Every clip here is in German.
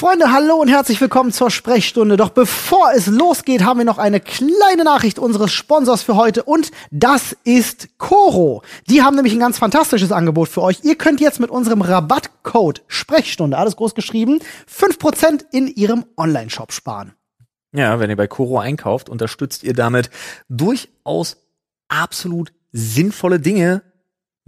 Freunde, hallo und herzlich willkommen zur Sprechstunde. Doch bevor es losgeht, haben wir noch eine kleine Nachricht unseres Sponsors für heute und das ist Coro. Die haben nämlich ein ganz fantastisches Angebot für euch. Ihr könnt jetzt mit unserem Rabattcode Sprechstunde, alles groß geschrieben, 5% in ihrem Online-Shop sparen. Ja, wenn ihr bei Coro einkauft, unterstützt ihr damit durchaus absolut sinnvolle Dinge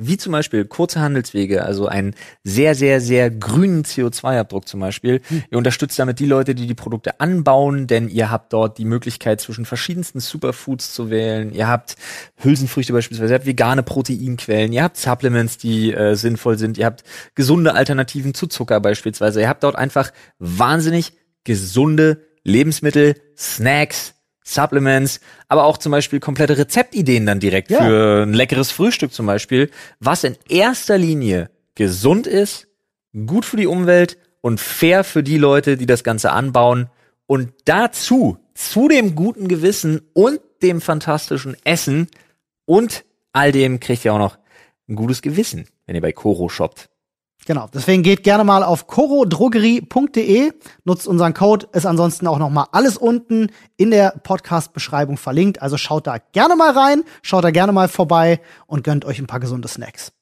wie zum Beispiel kurze Handelswege, also einen sehr, sehr, sehr grünen CO2-Abdruck zum Beispiel. Hm. Ihr unterstützt damit die Leute, die die Produkte anbauen, denn ihr habt dort die Möglichkeit, zwischen verschiedensten Superfoods zu wählen. Ihr habt Hülsenfrüchte beispielsweise, ihr habt vegane Proteinquellen, ihr habt Supplements, die äh, sinnvoll sind, ihr habt gesunde Alternativen zu Zucker beispielsweise. Ihr habt dort einfach wahnsinnig gesunde Lebensmittel, Snacks, Supplements, aber auch zum Beispiel komplette Rezeptideen dann direkt ja. für ein leckeres Frühstück zum Beispiel, was in erster Linie gesund ist, gut für die Umwelt und fair für die Leute, die das Ganze anbauen und dazu, zu dem guten Gewissen und dem fantastischen Essen und all dem kriegt ihr auch noch ein gutes Gewissen, wenn ihr bei Koro shoppt. Genau, deswegen geht gerne mal auf corodrogerie.de, nutzt unseren Code, ist ansonsten auch noch mal alles unten in der Podcast-Beschreibung verlinkt. Also schaut da gerne mal rein, schaut da gerne mal vorbei und gönnt euch ein paar gesunde Snacks.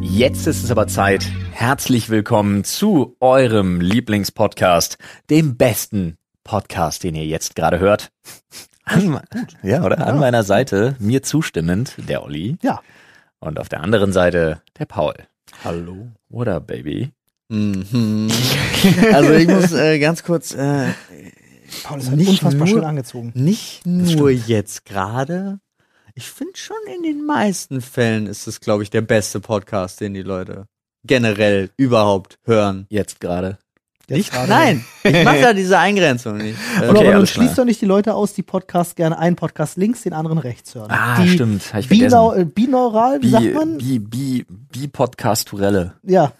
Jetzt ist es aber Zeit. Herzlich willkommen zu eurem Lieblingspodcast, dem besten Podcast, den ihr jetzt gerade hört. An, ja, oder? Ja. An meiner Seite, mir zustimmend, der Olli. Ja. Und auf der anderen Seite, der Paul. Hallo. Oder Baby? Mhm. also ich muss äh, ganz kurz. Äh, Paul ist halt nicht unfassbar nur, schön angezogen. Nicht nur jetzt gerade. Ich finde schon in den meisten Fällen ist es, glaube ich, der beste Podcast, den die Leute generell überhaupt hören. Jetzt gerade. Nicht? Nein, ich mache da diese Eingrenzung nicht. Okay, aber man schließt doch nicht die Leute aus, die Podcast gerne einen Podcast links, den anderen rechts hören. Ah, die stimmt. Ich binau äh, binaural, wie bi, sagt man? Bi, bi, bi Podcasturelle. Ja,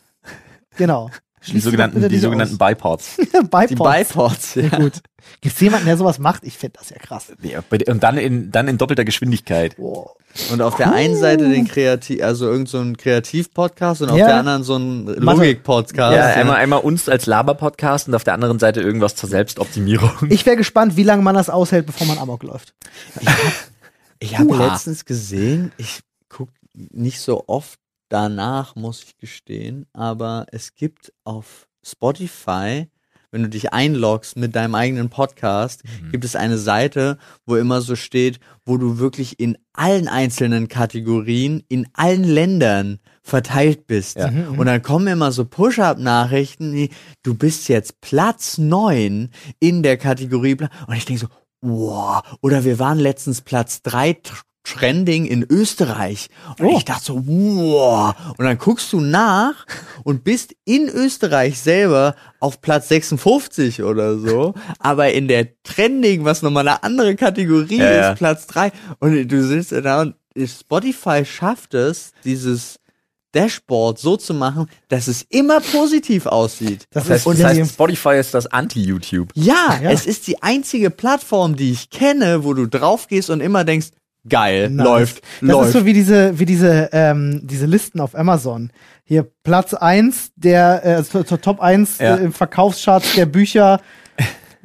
genau. Die sogenannten, die sogenannten Bipods. Bipods. Die Bipods, ja. Gut. Gibt es jemanden, der sowas macht? Ich finde das ja krass. Ja, und dann in, dann in doppelter Geschwindigkeit. Wow. Und auf cool. der einen Seite den Kreativ, also irgend so ein Kreativ-Podcast und auf ja. der anderen so ein Logik-Podcast. Ja, einmal, einmal uns als Laber-Podcast und auf der anderen Seite irgendwas zur Selbstoptimierung. Ich wäre gespannt, wie lange man das aushält, bevor man Amok läuft. Ich habe hab letztens gesehen, ich gucke nicht so oft danach, muss ich gestehen, aber es gibt auf Spotify wenn du dich einloggst mit deinem eigenen Podcast, mhm. gibt es eine Seite, wo immer so steht, wo du wirklich in allen einzelnen Kategorien, in allen Ländern verteilt bist. Ja. Mhm, und dann kommen immer so Push-Up-Nachrichten, du bist jetzt Platz neun in der Kategorie. Und ich denke so, wow, oder wir waren letztens Platz drei Trending in Österreich. Und oh. ich dachte so, wow. Und dann guckst du nach und bist in Österreich selber auf Platz 56 oder so. aber in der Trending, was nochmal eine andere Kategorie ja, ist, Platz 3. Und du sitzt da und Spotify schafft es, dieses Dashboard so zu machen, dass es immer positiv aussieht. Das, heißt, das heißt, Spotify ist das Anti-YouTube. Ja, ja, es ist die einzige Plattform, die ich kenne, wo du drauf gehst und immer denkst, geil, nice. läuft, das läuft. ist so wie diese, wie diese, ähm, diese Listen auf Amazon. Hier Platz eins der, äh, zur, zur Top 1 ja. äh, im Verkaufscharts der Bücher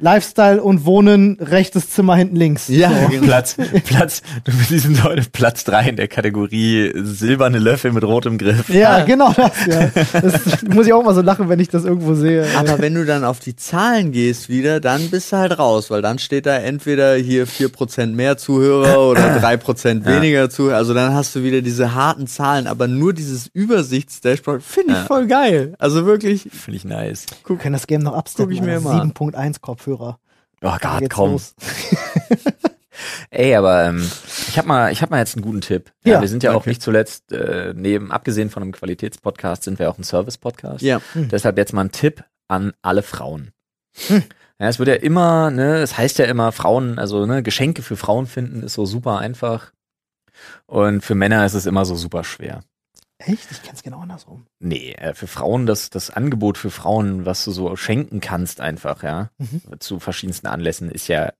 Lifestyle und Wohnen, rechtes Zimmer hinten links. Ja, so. Genau. Platz, Platz, du sind heute Platz drei in der Kategorie silberne Löffel mit rotem Griff. Ja, genau das, ja. Das muss ich auch mal so lachen, wenn ich das irgendwo sehe. Aber wenn du dann auf die Zahlen gehst wieder, dann bist du halt raus, weil dann steht da entweder hier vier Prozent mehr Zuhörer oder drei Prozent weniger ja. Zuhörer. Also dann hast du wieder diese harten Zahlen, aber nur dieses Übersichtsdashboard finde ich ja. voll geil. Also wirklich. Finde ich nice. Guck, kann das Game noch absteppen. Guck ich mir mal. 7.1 Kopfhörer. Kopfhörer. Oh Gott, komm. Ey, aber ähm, ich habe mal, ich habe mal jetzt einen guten Tipp. Ja, ja wir sind ja okay. auch nicht zuletzt äh, neben abgesehen von einem Qualitätspodcast sind wir auch ein Service-Podcast. Ja. Hm. Deshalb jetzt mal ein Tipp an alle Frauen. Hm. Ja, es wird ja immer, ne, es heißt ja immer Frauen, also ne, Geschenke für Frauen finden ist so super einfach und für Männer ist es immer so super schwer. Echt? Ich kenn's genau andersrum. Nee, äh, für Frauen, das, das Angebot für Frauen, was du so schenken kannst einfach, ja, mhm. zu verschiedensten Anlässen, ist ja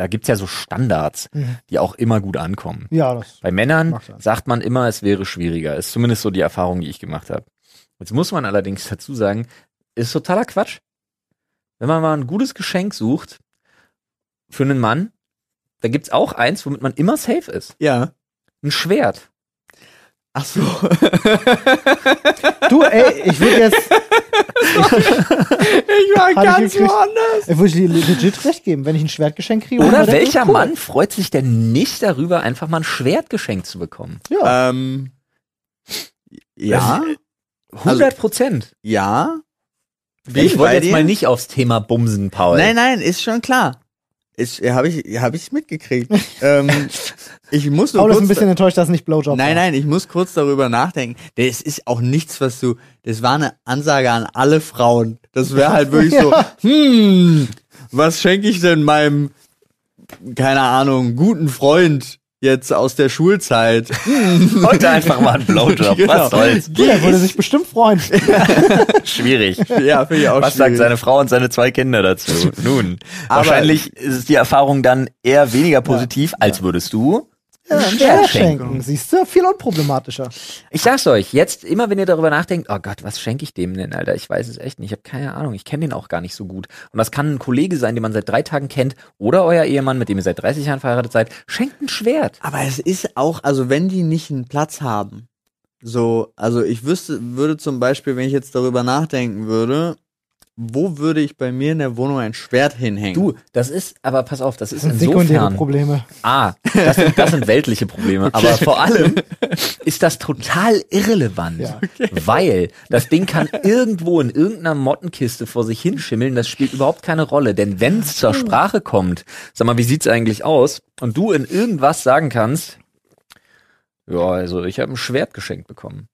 da gibt's ja so Standards, Mhm. die auch immer gut ankommen. Ja, das. Bei Männern sagt man immer, es wäre schwieriger. Ist zumindest so die Erfahrung, die ich gemacht habe. Jetzt muss man allerdings dazu sagen, ist totaler Quatsch. Wenn man mal ein gutes Geschenk sucht für einen Mann, da gibt's auch eins, womit man immer safe ist. Ja. Ein Schwert. Ach so. Du, ey, ich würde jetzt, ich war ich ganz gekriegt. woanders. ich würde dir legit recht geben, wenn ich ein Schwertgeschenk kriege. Oder welcher cool. Mann freut sich denn nicht darüber, einfach mal ein Schwert geschenkt zu bekommen? Ja. Ähm, ja, 100 Prozent. ja. Bin ich wollte jetzt dir? mal nicht aufs Thema Bumsen, Paul. Nein, nein, ist schon klar. Ist, habe ich, hab ich mitgekriegt. ähm, ich muss nur Paul ist ein bisschen enttäuscht, dass nicht Blowjob Nein, war. nein, ich muss kurz darüber nachdenken. Das ist auch nichts, was du. Das war eine Ansage an alle Frauen. Das wäre halt wirklich so, hm, was schenke ich denn meinem, keine Ahnung, guten Freund jetzt aus der Schulzeit? Heute einfach mal ein Blowjob. Genau. Was soll's? Du, der würde sich bestimmt freuen. Schwierig. Ja, finde ich auch Was sagt schwierig. seine Frau und seine zwei Kinder dazu? Nun, Aber- wahrscheinlich ist die Erfahrung dann eher weniger positiv, als würdest du Ja, schenken. schenken. Siehst du, viel unproblematischer. Ich sag's euch, jetzt immer wenn ihr darüber nachdenkt, oh Gott, was schenke ich dem denn, Alter? Ich weiß es echt nicht. Ich habe keine Ahnung. Ich kenne den auch gar nicht so gut. Und das kann ein Kollege sein, den man seit drei Tagen kennt, oder euer Ehemann, mit dem ihr seit 30 Jahren verheiratet seid. Schenkt ein Schwert. Aber es ist auch, also wenn die nicht einen Platz haben, so, also ich wüsste, würde zum Beispiel, wenn ich jetzt darüber nachdenken würde, wo würde ich bei mir in der Wohnung ein Schwert hinhängen? Du, das ist, aber pass auf, das ist Das sind sekundäre insofern. Probleme. Ah, das sind, das sind weltliche Probleme. Aber vor allem ist das total irrelevant. Ja. Weil das Ding kann irgendwo in irgendeiner Mottenkiste vor sich hinschimmeln, das spielt überhaupt keine Rolle. Denn wenn es zur Sprache kommt, sag mal, wie sieht's eigentlich aus? Und du in irgendwas sagen kannst, ja, also ich habe ein Schwert geschenkt bekommen.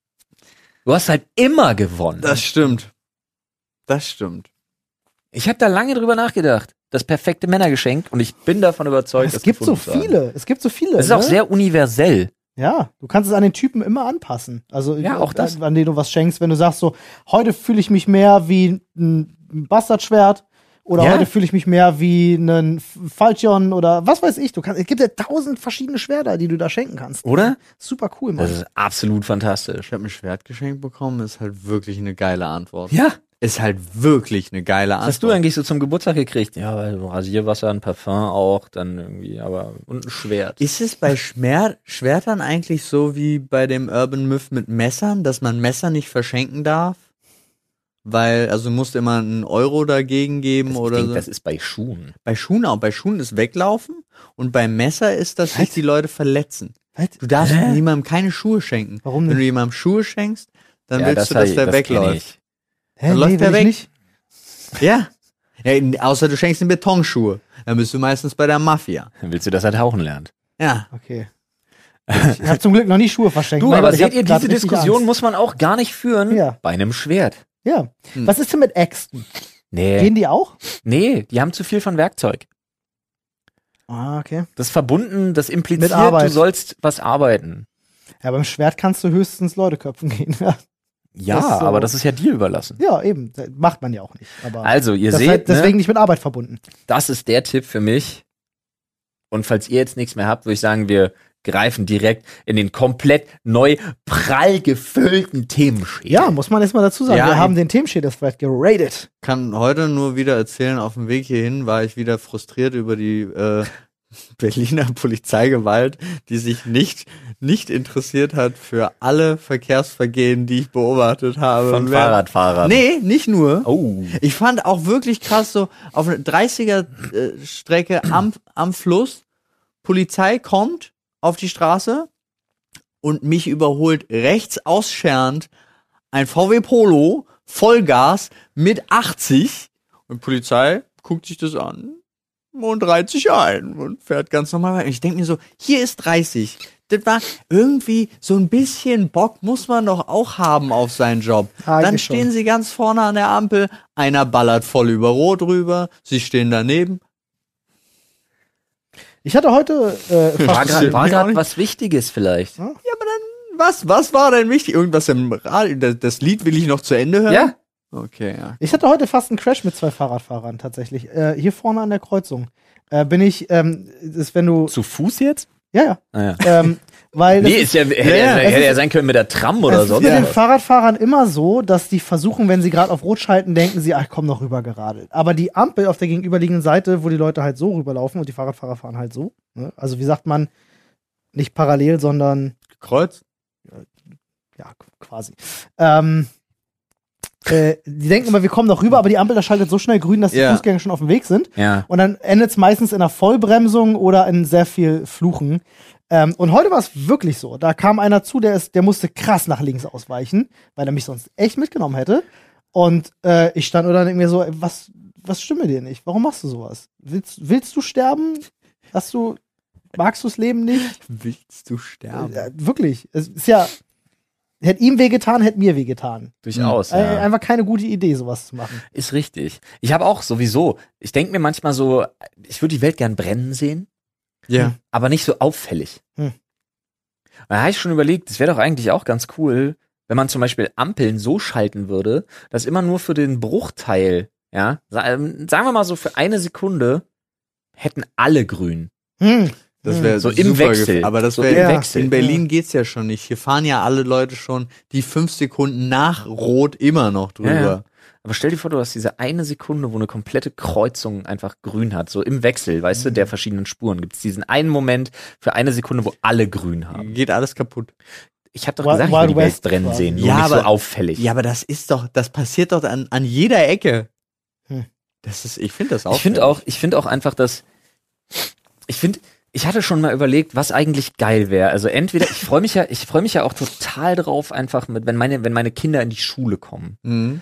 Du hast halt immer gewonnen. Das stimmt. Das stimmt. ich habe da lange drüber nachgedacht. Das perfekte Männergeschenk und ich bin davon überzeugt, Es das gibt so viele. Es gibt so viele. Es ist auch ne? sehr universell. Ja, du kannst es an den Typen immer anpassen. Also Ja, auch das. An, an den du was schenkst, wenn du sagst so, heute fühle ich mich mehr wie ein Bastardschwert oder Ja. heute fühle ich mich mehr wie ein Falchion oder was weiß ich. Du kannst, es gibt ja tausend verschiedene Schwerter, die du da schenken kannst. Oder? Super cool, Mann. Das ist absolut fantastisch. Ich habe ein Schwert geschenkt bekommen, ist halt wirklich eine geile Antwort. Ja. Ist halt wirklich eine geile Was Antwort. hast du eigentlich so zum Geburtstag gekriegt? Ja, Rasierwasser, ein Parfum auch, dann irgendwie, aber und ein Schwert. Ist es bei Schmer Schwertern eigentlich so wie bei dem Urban Myth mit Messern, dass man Messer nicht verschenken darf? Weil, also du musst immer einen Euro dagegen geben ich oder denk, so. das ist bei Schuhen. Bei Schuhen auch. Bei Schuhen ist weglaufen und beim Messer ist, dass sich die Leute verletzen. Was? Du darfst Hä? niemandem keine Schuhe schenken. Warum Wenn nicht? du jemandem Schuhe schenkst, dann Ja, willst du, hab dass der das wegläuft. Hä, dann läuft der weg. nicht. Ja. ja. Außer du schenkst ihm Betonschuhe. Dann bist du meistens bei der Mafia. Dann willst du, dass er tauchen lernt. Ja. Okay. Ich habe zum Glück noch nie Schuhe verschenkt. Du, aber seht ihr, diese Diskussion Angst. muss man auch gar nicht führen Ja. bei einem Schwert. Ja. Hm. Was ist denn mit Äxten? Nee. Gehen die auch? Nee, die haben zu viel von Werkzeug. Ah, okay. Das ist verbunden, das impliziert, du sollst was arbeiten. Ja, beim Schwert kannst du höchstens Leute köpfen gehen. Ja, Das so. aber das ist ja dir überlassen. ja eben. Macht man ja auch nicht. Aber Also, ihr das seht, halt deswegen ne, nicht mit Arbeit verbunden. das ist der Tipp für mich. Und falls ihr jetzt nichts mehr habt, würde ich sagen, wir greifen direkt in den komplett neu prall gefüllten Themenschädel. Ja, muss man erstmal dazu sagen. Ja, wir haben den Themenschädel-Thread geratet. Kann heute nur wieder erzählen, auf dem Weg hierhin war ich wieder frustriert über die äh, Berliner Polizeigewalt, die sich nicht, nicht interessiert hat für alle Verkehrsvergehen, die ich beobachtet habe. Von Wer- Fahrradfahrern. Nee, nicht nur. Oh. Ich fand auch wirklich krass so auf einer 30er äh, Strecke am, am Fluss, Polizei kommt auf die Straße und mich überholt rechts ausscherend ein VW Polo, Vollgas mit 80 und Polizei guckt sich das an und reiht sich ein und fährt ganz normal weiter. Und ich denke mir so, hier ist 30. Das war irgendwie so ein bisschen Bock muss man doch auch haben auf seinen Job. Eigentlich Dann schon. stehen sie ganz vorne an der Ampel, einer ballert voll über Rot rüber, sie stehen daneben. Ich hatte heute äh, War fast, gerade was Wichtiges vielleicht. Was, was war denn wichtig? Irgendwas im Radio, das, das Lied will ich noch zu Ende hören? Ja? Okay, ja. ich hatte heute fast einen Crash mit zwei Fahrradfahrern tatsächlich. Äh, hier vorne an der Kreuzung. äh, bin ich, ähm, ist, wenn du. Zu Fuß jetzt? Ja, ja. Ah, ja. Ähm, weil Nee, ist ja, hätte, ja, hätte, es hätte ja ist- sein können mit der Tram oder es ist sonst mit den was. Fahrradfahrern immer so, dass die versuchen, wenn sie gerade auf Rot schalten, denken sie, ach komm noch rüber geradelt. Aber die Ampel auf der gegenüberliegenden Seite, wo die Leute halt so rüberlaufen und die Fahrradfahrer fahren halt so. Ne? Also wie sagt man, nicht parallel, sondern Kreuz? ja, qu- quasi. Ähm, äh, die denken immer, wir kommen noch rüber, aber die Ampel da schaltet so schnell grün, dass die Ja. Fußgänger schon auf dem Weg sind. Ja. Und dann endet es meistens in einer Vollbremsung oder in sehr viel Fluchen. Ähm, und heute war es wirklich so. Da kam einer zu, der, ist, der musste krass nach links ausweichen, weil er mich sonst echt mitgenommen hätte. Und äh, ich stand nur dann mir so, ey, was, was stimmt mit dir nicht? Warum machst du sowas? Willst, willst du sterben? Hast du, magst du das Leben nicht? Willst du sterben? Äh, wirklich. Es ist ja, hätte ihm wehgetan, hätte mir wehgetan. Durchaus. Äh, Ja. Einfach keine gute Idee, sowas zu machen. Ist richtig. Ich habe auch sowieso, ich denke mir manchmal so, ich würde die Welt gern brennen sehen, Ja. aber nicht so auffällig. Hm. Da habe ich schon überlegt, das wäre doch eigentlich auch ganz cool, wenn man zum Beispiel Ampeln so schalten würde, dass immer nur für den Bruchteil, ja, ähm, sagen wir mal so für eine Sekunde, hätten alle grün. Hm. Das Hm. wäre So im super Wechsel. Aber das So wäre im ja. Wechsel. In Berlin geht's ja schon nicht. Hier fahren ja alle Leute schon die fünf Sekunden nach Rot immer noch drüber. Ja, ja. Aber stell dir vor, du hast diese eine Sekunde, wo eine komplette Kreuzung einfach grün hat, so im Wechsel, weißt du, der verschiedenen Spuren. Gibt es diesen einen Moment für eine Sekunde, wo alle grün haben. Geht alles kaputt. Ich habe doch Wild- gesagt, ich will die Welt quasi. sehen, nur Ja, nicht so aber- auffällig. Ja, aber das ist doch, das passiert doch an, an jeder Ecke. Hm. Das ist, ich finde das auch. ich finde auch, ich finde auch einfach, dass ich finde, ich hatte schon mal überlegt, was eigentlich geil wäre. Also entweder ich freue mich ja, ich freue mich ja auch total drauf, einfach mit, wenn meine, wenn meine Kinder in die Schule kommen. Mhm.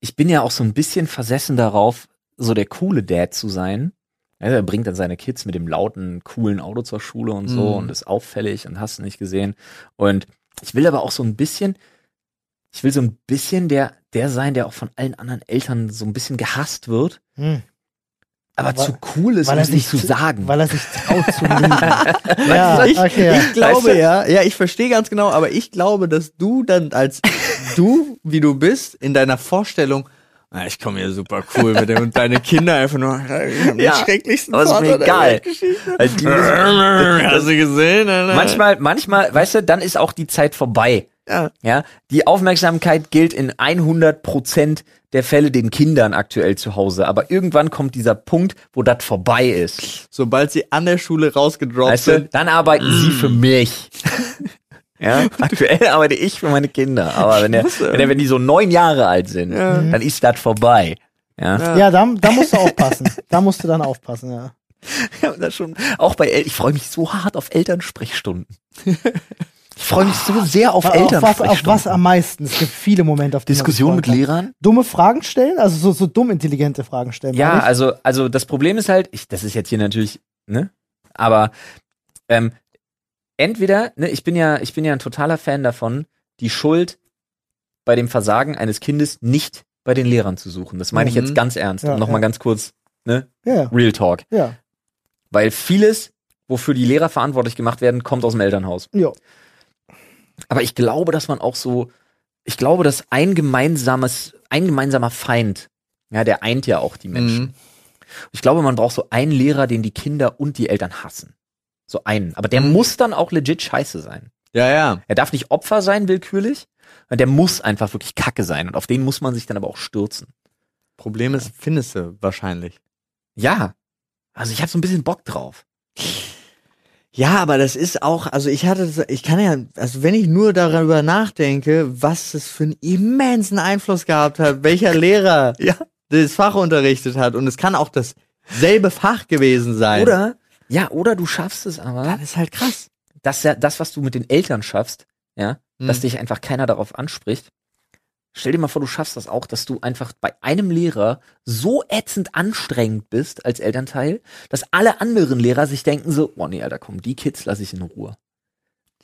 Ich bin ja auch so ein bisschen versessen darauf, so der coole Dad zu sein. Ja, er bringt dann seine Kids mit dem lauten, coolen Auto zur Schule und so Mhm. und ist auffällig und hast du nicht gesehen. Und ich will aber auch so ein bisschen, ich will so ein bisschen der, der sein, der auch von allen anderen Eltern so ein bisschen gehasst wird, Hm. Aber Weil- zu cool ist, um es nicht zu sagen. Weil er sich traut zu lieben. ja, ich, okay. ich glaube Weißt du? ja, ja, ich verstehe ganz genau, aber ich glaube, dass du dann als du, wie du bist, in deiner Vorstellung, "Ah, ich komme hier super cool mit dem und deine Kinder einfach nur, den Ja, schrecklichsten aber ist mir egal. Also Hast du gesehen? Manchmal, manchmal, weißt du, dann ist auch die Zeit vorbei. Ja. Ja, die Aufmerksamkeit gilt in 100 Prozent der Fälle den Kindern aktuell zu Hause. Aber irgendwann kommt dieser Punkt, wo das vorbei ist. Sobald sie an der Schule rausgedroppt Weißt du, sind. dann arbeiten sie für mich. Ja, aktuell arbeite ich für meine Kinder. Aber wenn, der, wenn, der, wenn die so neun Jahre alt sind, dann ist das vorbei. Ja, ja, da, da musst du aufpassen. Da musst du dann aufpassen, ja. ja das schon. Auch bei El ich freue mich so hart auf Elternsprechstunden. Ich freue mich so sehr auf Auf was, auf was am meisten? Es gibt viele Momente, auf Diskussion mit. Lehrern? Dumme Fragen stellen? Also so, so dumm intelligente Fragen stellen. Ja, ich. also, also das Problem ist halt, ich, das ist jetzt hier natürlich, ne? Aber ähm, entweder, ne, ich bin ja, ich bin ja ein totaler Fan davon, die Schuld bei dem Versagen eines Kindes nicht bei den Lehrern zu suchen. Das meine ich Mhm. jetzt ganz ernst. Ja, nochmal ja. ganz kurz, ne? ja, Real Talk. ja. Weil vieles, wofür die Lehrer verantwortlich gemacht werden, kommt aus dem Elternhaus. ja. Aber ich glaube, dass man auch so, ich glaube, dass ein gemeinsames, ein gemeinsamer Feind, ja, der eint ja auch die Menschen. Mhm. Ich glaube, man braucht so einen Lehrer, den die Kinder und die Eltern hassen. So einen. Aber der Mhm. muss dann auch legit scheiße sein. Ja, ja. Er darf nicht Opfer sein, willkürlich. Der muss einfach wirklich kacke sein. Und auf den muss man sich dann aber auch stürzen. Problem ist, findest du wahrscheinlich. Ja. Also ich habe so ein bisschen Bock drauf. Ja, aber das ist auch, also ich hatte, das- ich kann ja, also wenn ich nur darüber nachdenke, was es für einen immensen Einfluss gehabt hat, welcher Lehrer Ja. das Fach unterrichtet hat und es kann auch dasselbe Fach gewesen sein. Oder, ja, oder du schaffst es aber, Dann ist halt krass. dass ja das, was du mit den Eltern schaffst, ja, dass Hm. dich einfach keiner darauf anspricht. Stell dir mal vor, du schaffst das auch, dass du einfach bei einem Lehrer so ätzend anstrengend bist als Elternteil, dass alle anderen Lehrer sich denken so, oh nee, Alter, komm, die Kids lasse ich in Ruhe.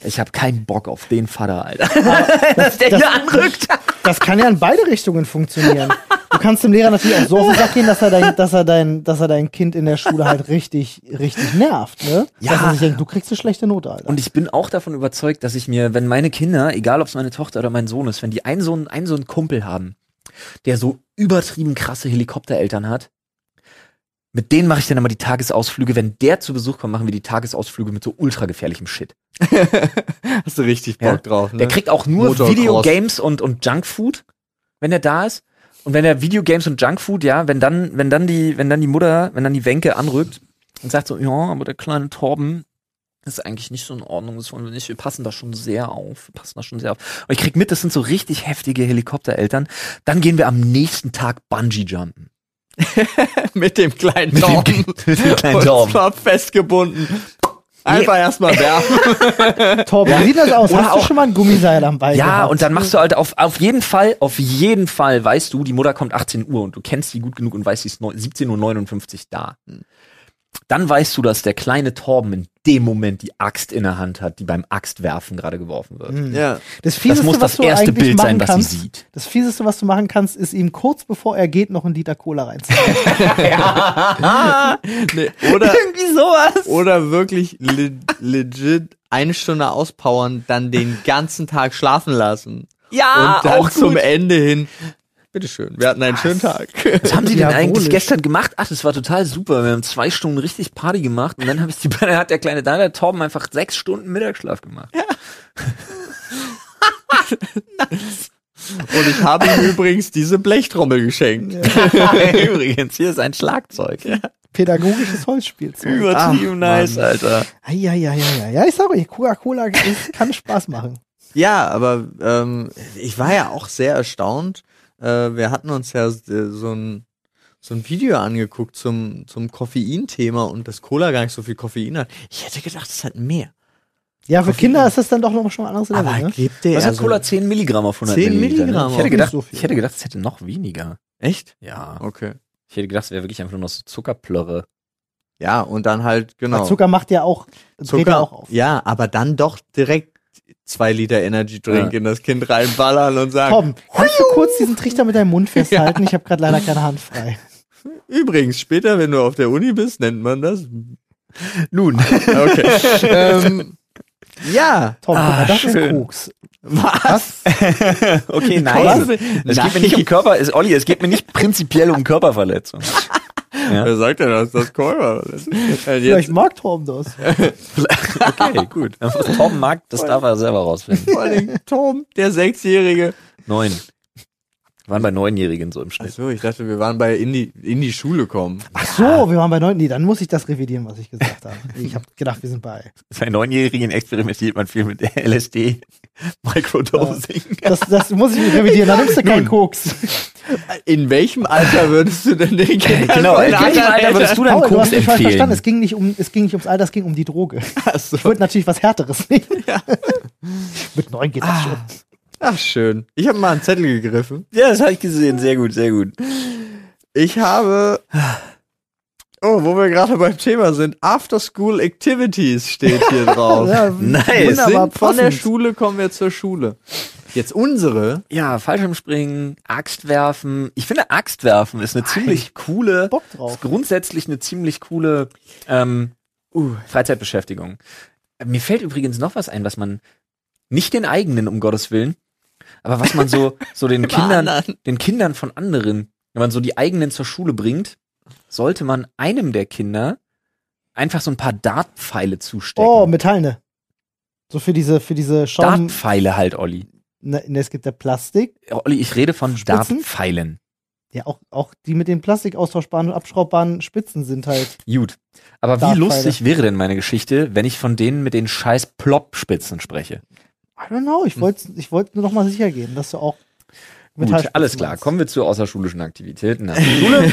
Ich habe keinen Bock auf den Vater, Alter. dass der das- hier anrückt. Das kann ja in beide Richtungen funktionieren. Du kannst dem Lehrer natürlich auch so auf den Sack gehen, dass er dein, dass er dein, dass er dein Kind in der Schule halt richtig, richtig nervt, ne? Ja. Dass er sich denkt, du kriegst eine schlechte Note, Alter. Und ich bin auch davon überzeugt, dass ich mir, wenn meine Kinder, egal ob es meine Tochter oder mein Sohn ist, wenn die einen so einen, einen so einen Kumpel haben, der so übertrieben krasse Helikoptereltern hat, Mit denen mache ich dann immer die Tagesausflüge. Wenn der zu Besuch kommt, machen wir die Tagesausflüge mit so ultra gefährlichem Shit. Hast du richtig Bock Ja. drauf, ne? Der kriegt auch nur Motocross. Videogames und, und Junkfood, wenn er da ist. Und wenn er Videogames und Junkfood, ja, wenn dann, wenn dann die, wenn dann die Mutter, wenn dann die Wenke anrückt und sagt so, ja, aber der kleine Torben ist eigentlich nicht so in Ordnung, das wollen wir nicht, wir passen da schon sehr auf, wir passen da schon sehr auf. Und ich krieg mit, das sind so richtig heftige Helikoptereltern. Dann gehen wir am nächsten Tag Bungee-Jumpen. mit dem kleinen Mit dem- Torben. mit dem kleinen Und Torben. zwar festgebunden. Einfach erstmal werfen. Torben, wie sieht das aus? Oder Hast du auch- schon mal ein Gummiseil am Bein Ja, gehabt? und dann machst du halt auf, auf jeden Fall, auf jeden Fall weißt du, die Mutter kommt 18 Uhr und du kennst sie gut genug und weißt, sie ist neun- 17.59 Uhr da. Dann weißt du, dass der kleine Torben in dem Moment die Axt in der Hand hat, die beim Axtwerfen gerade geworfen wird. Hm. ja. Das Fieseste, Das muss was das du erste eigentlich Bild sein, machen was sie kannst, sieht. Das Fieseste, was du machen kannst, ist ihm kurz bevor er geht noch einen Liter Cola reinziehen. Nee, oder, Irgendwie sowas. oder wirklich le legit eine Stunde auspowern, dann den ganzen Tag schlafen lassen. Ja, und dann auch zum gut. Ende hin. Bitteschön, wir hatten einen schönen Tag. Was haben sie denn eigentlich gestern gemacht? Ach, das war total super. Wir haben zwei Stunden richtig Party gemacht und dann habe ich die, dann hat der kleine Daniel Torben einfach sechs Stunden Mittagsschlaf gemacht. Und ich habe ihm übrigens diese Blechtrommel geschenkt. Übrigens, hier ist ein Schlagzeug. Pädagogisches Holzspielzeug. Übertrieben Ach, nice, Mann. Alter. Ja, ja, ja, ja. Ja, ich sag euch, Coca-Cola kann Spaß machen. Ja, aber ähm, ich war ja auch sehr erstaunt. Äh, wir hatten uns ja äh, so ein so ein Video angeguckt zum zum Koffein-Thema und dass Cola gar nicht so viel Koffein hat. Ich hätte gedacht, es hat mehr. Ja, für Koffein. Kinder ist das dann doch noch schon ein anderes Level, Aber ne? gibt der Was hat also- Cola 10 Milligramm auf 100 10 Milliliter? Ne? Milligramm Ich hätte, auf- gedacht, so ich hätte gedacht, es hätte noch weniger. Echt? Ja. Okay. Ich hätte gedacht, es wäre wirklich einfach nur noch so Zuckerplörre. Ja, und dann halt genau. Weil Zucker macht ja auch, ja auch auf. Ja, aber dann doch direkt zwei Liter Energy Drink Ja. in das Kind reinballern und sagen, Tom, kannst du kurz diesen Trichter mit deinem Mund festhalten? Ich habe gerade leider keine Hand frei. übrigens, später, wenn du auf der Uni bist, nennt man das. Nun. Okay. ähm, ja. Tom, Ah, mal, das schön. ist Koks. Was? okay, Was? nein. Es geht mir nicht um Körper, es, Olli, es geht mir nicht prinzipiell um Körperverletzung. Ja. Wer sagt denn, dass das ist? Äh, Vielleicht Jetzt, mag Tom das. Okay, gut. Was Torben mag, das darf er selber rausfinden. vor allem Tom, der Sechsjährige. Neun. Wir waren bei Neunjährigen so im Schnitt. Achso, ich dachte, wir waren bei in die, in die Schule kommen. Ach so, wir waren bei neun. Nee, dann muss ich das revidieren, was ich gesagt habe. Ich habe gedacht, wir sind bei. Bei Neunjährigen experimentiert man viel mit LSD, Microdosing. Das, das muss ich revidieren, dann nimmst du keinen Koks. In welchem Alter würdest du denn den Kindern Genau, in welchem Alter würdest du dann Paul, du hast Koks mich falsch verstanden. Es ging nicht um, es ging nicht ums Alter, es ging um die Droge. Ach so. Ich wollte natürlich was Härteres nehmen. Mit neun geht das schon. Ach, schön. Ich habe mal einen Zettel gegriffen. Ja, das habe ich gesehen. Sehr gut, sehr gut. Ich habe. Oh, wo wir gerade beim Thema sind. After School Activities steht hier drauf. Ja, Nice. Wunderbar, Von der. Schule kommen wir zur Schule. Jetzt unsere. Ja, Fallschirmspringen, Axtwerfen. Ich finde, Axtwerfen ist eine ziemlich coole, Bock drauf. ist grundsätzlich eine ziemlich coole ähm, uh, Freizeitbeschäftigung. Mir fällt übrigens noch was ein, was man nicht den eigenen, um Gottes Willen, aber was man so, so den Kindern, anderen. den Kindern von anderen, wenn man so die eigenen zur Schule bringt, sollte man einem der Kinder einfach so ein paar Dartpfeile zustecken. Oh, metallene. So für diese, für diese Schaum. Dartpfeile halt, Olli. Ne, ne, es gibt ja Plastik. Olli, ich rede von Spitzen? Dartpfeilen. Ja, auch, auch die mit den Plastik austauschbaren und abschraubbaren Spitzen sind halt. Gut. Aber wie lustig wäre denn meine Geschichte, wenn ich von denen mit den scheiß Plop-Spitzen spreche? I don't know, ich wollte ich wollte nur noch mal sicher gehen, dass du auch Gut, Metallspitzen alles klar. meinst. Kommen wir zu außerschulischen Aktivitäten Schule.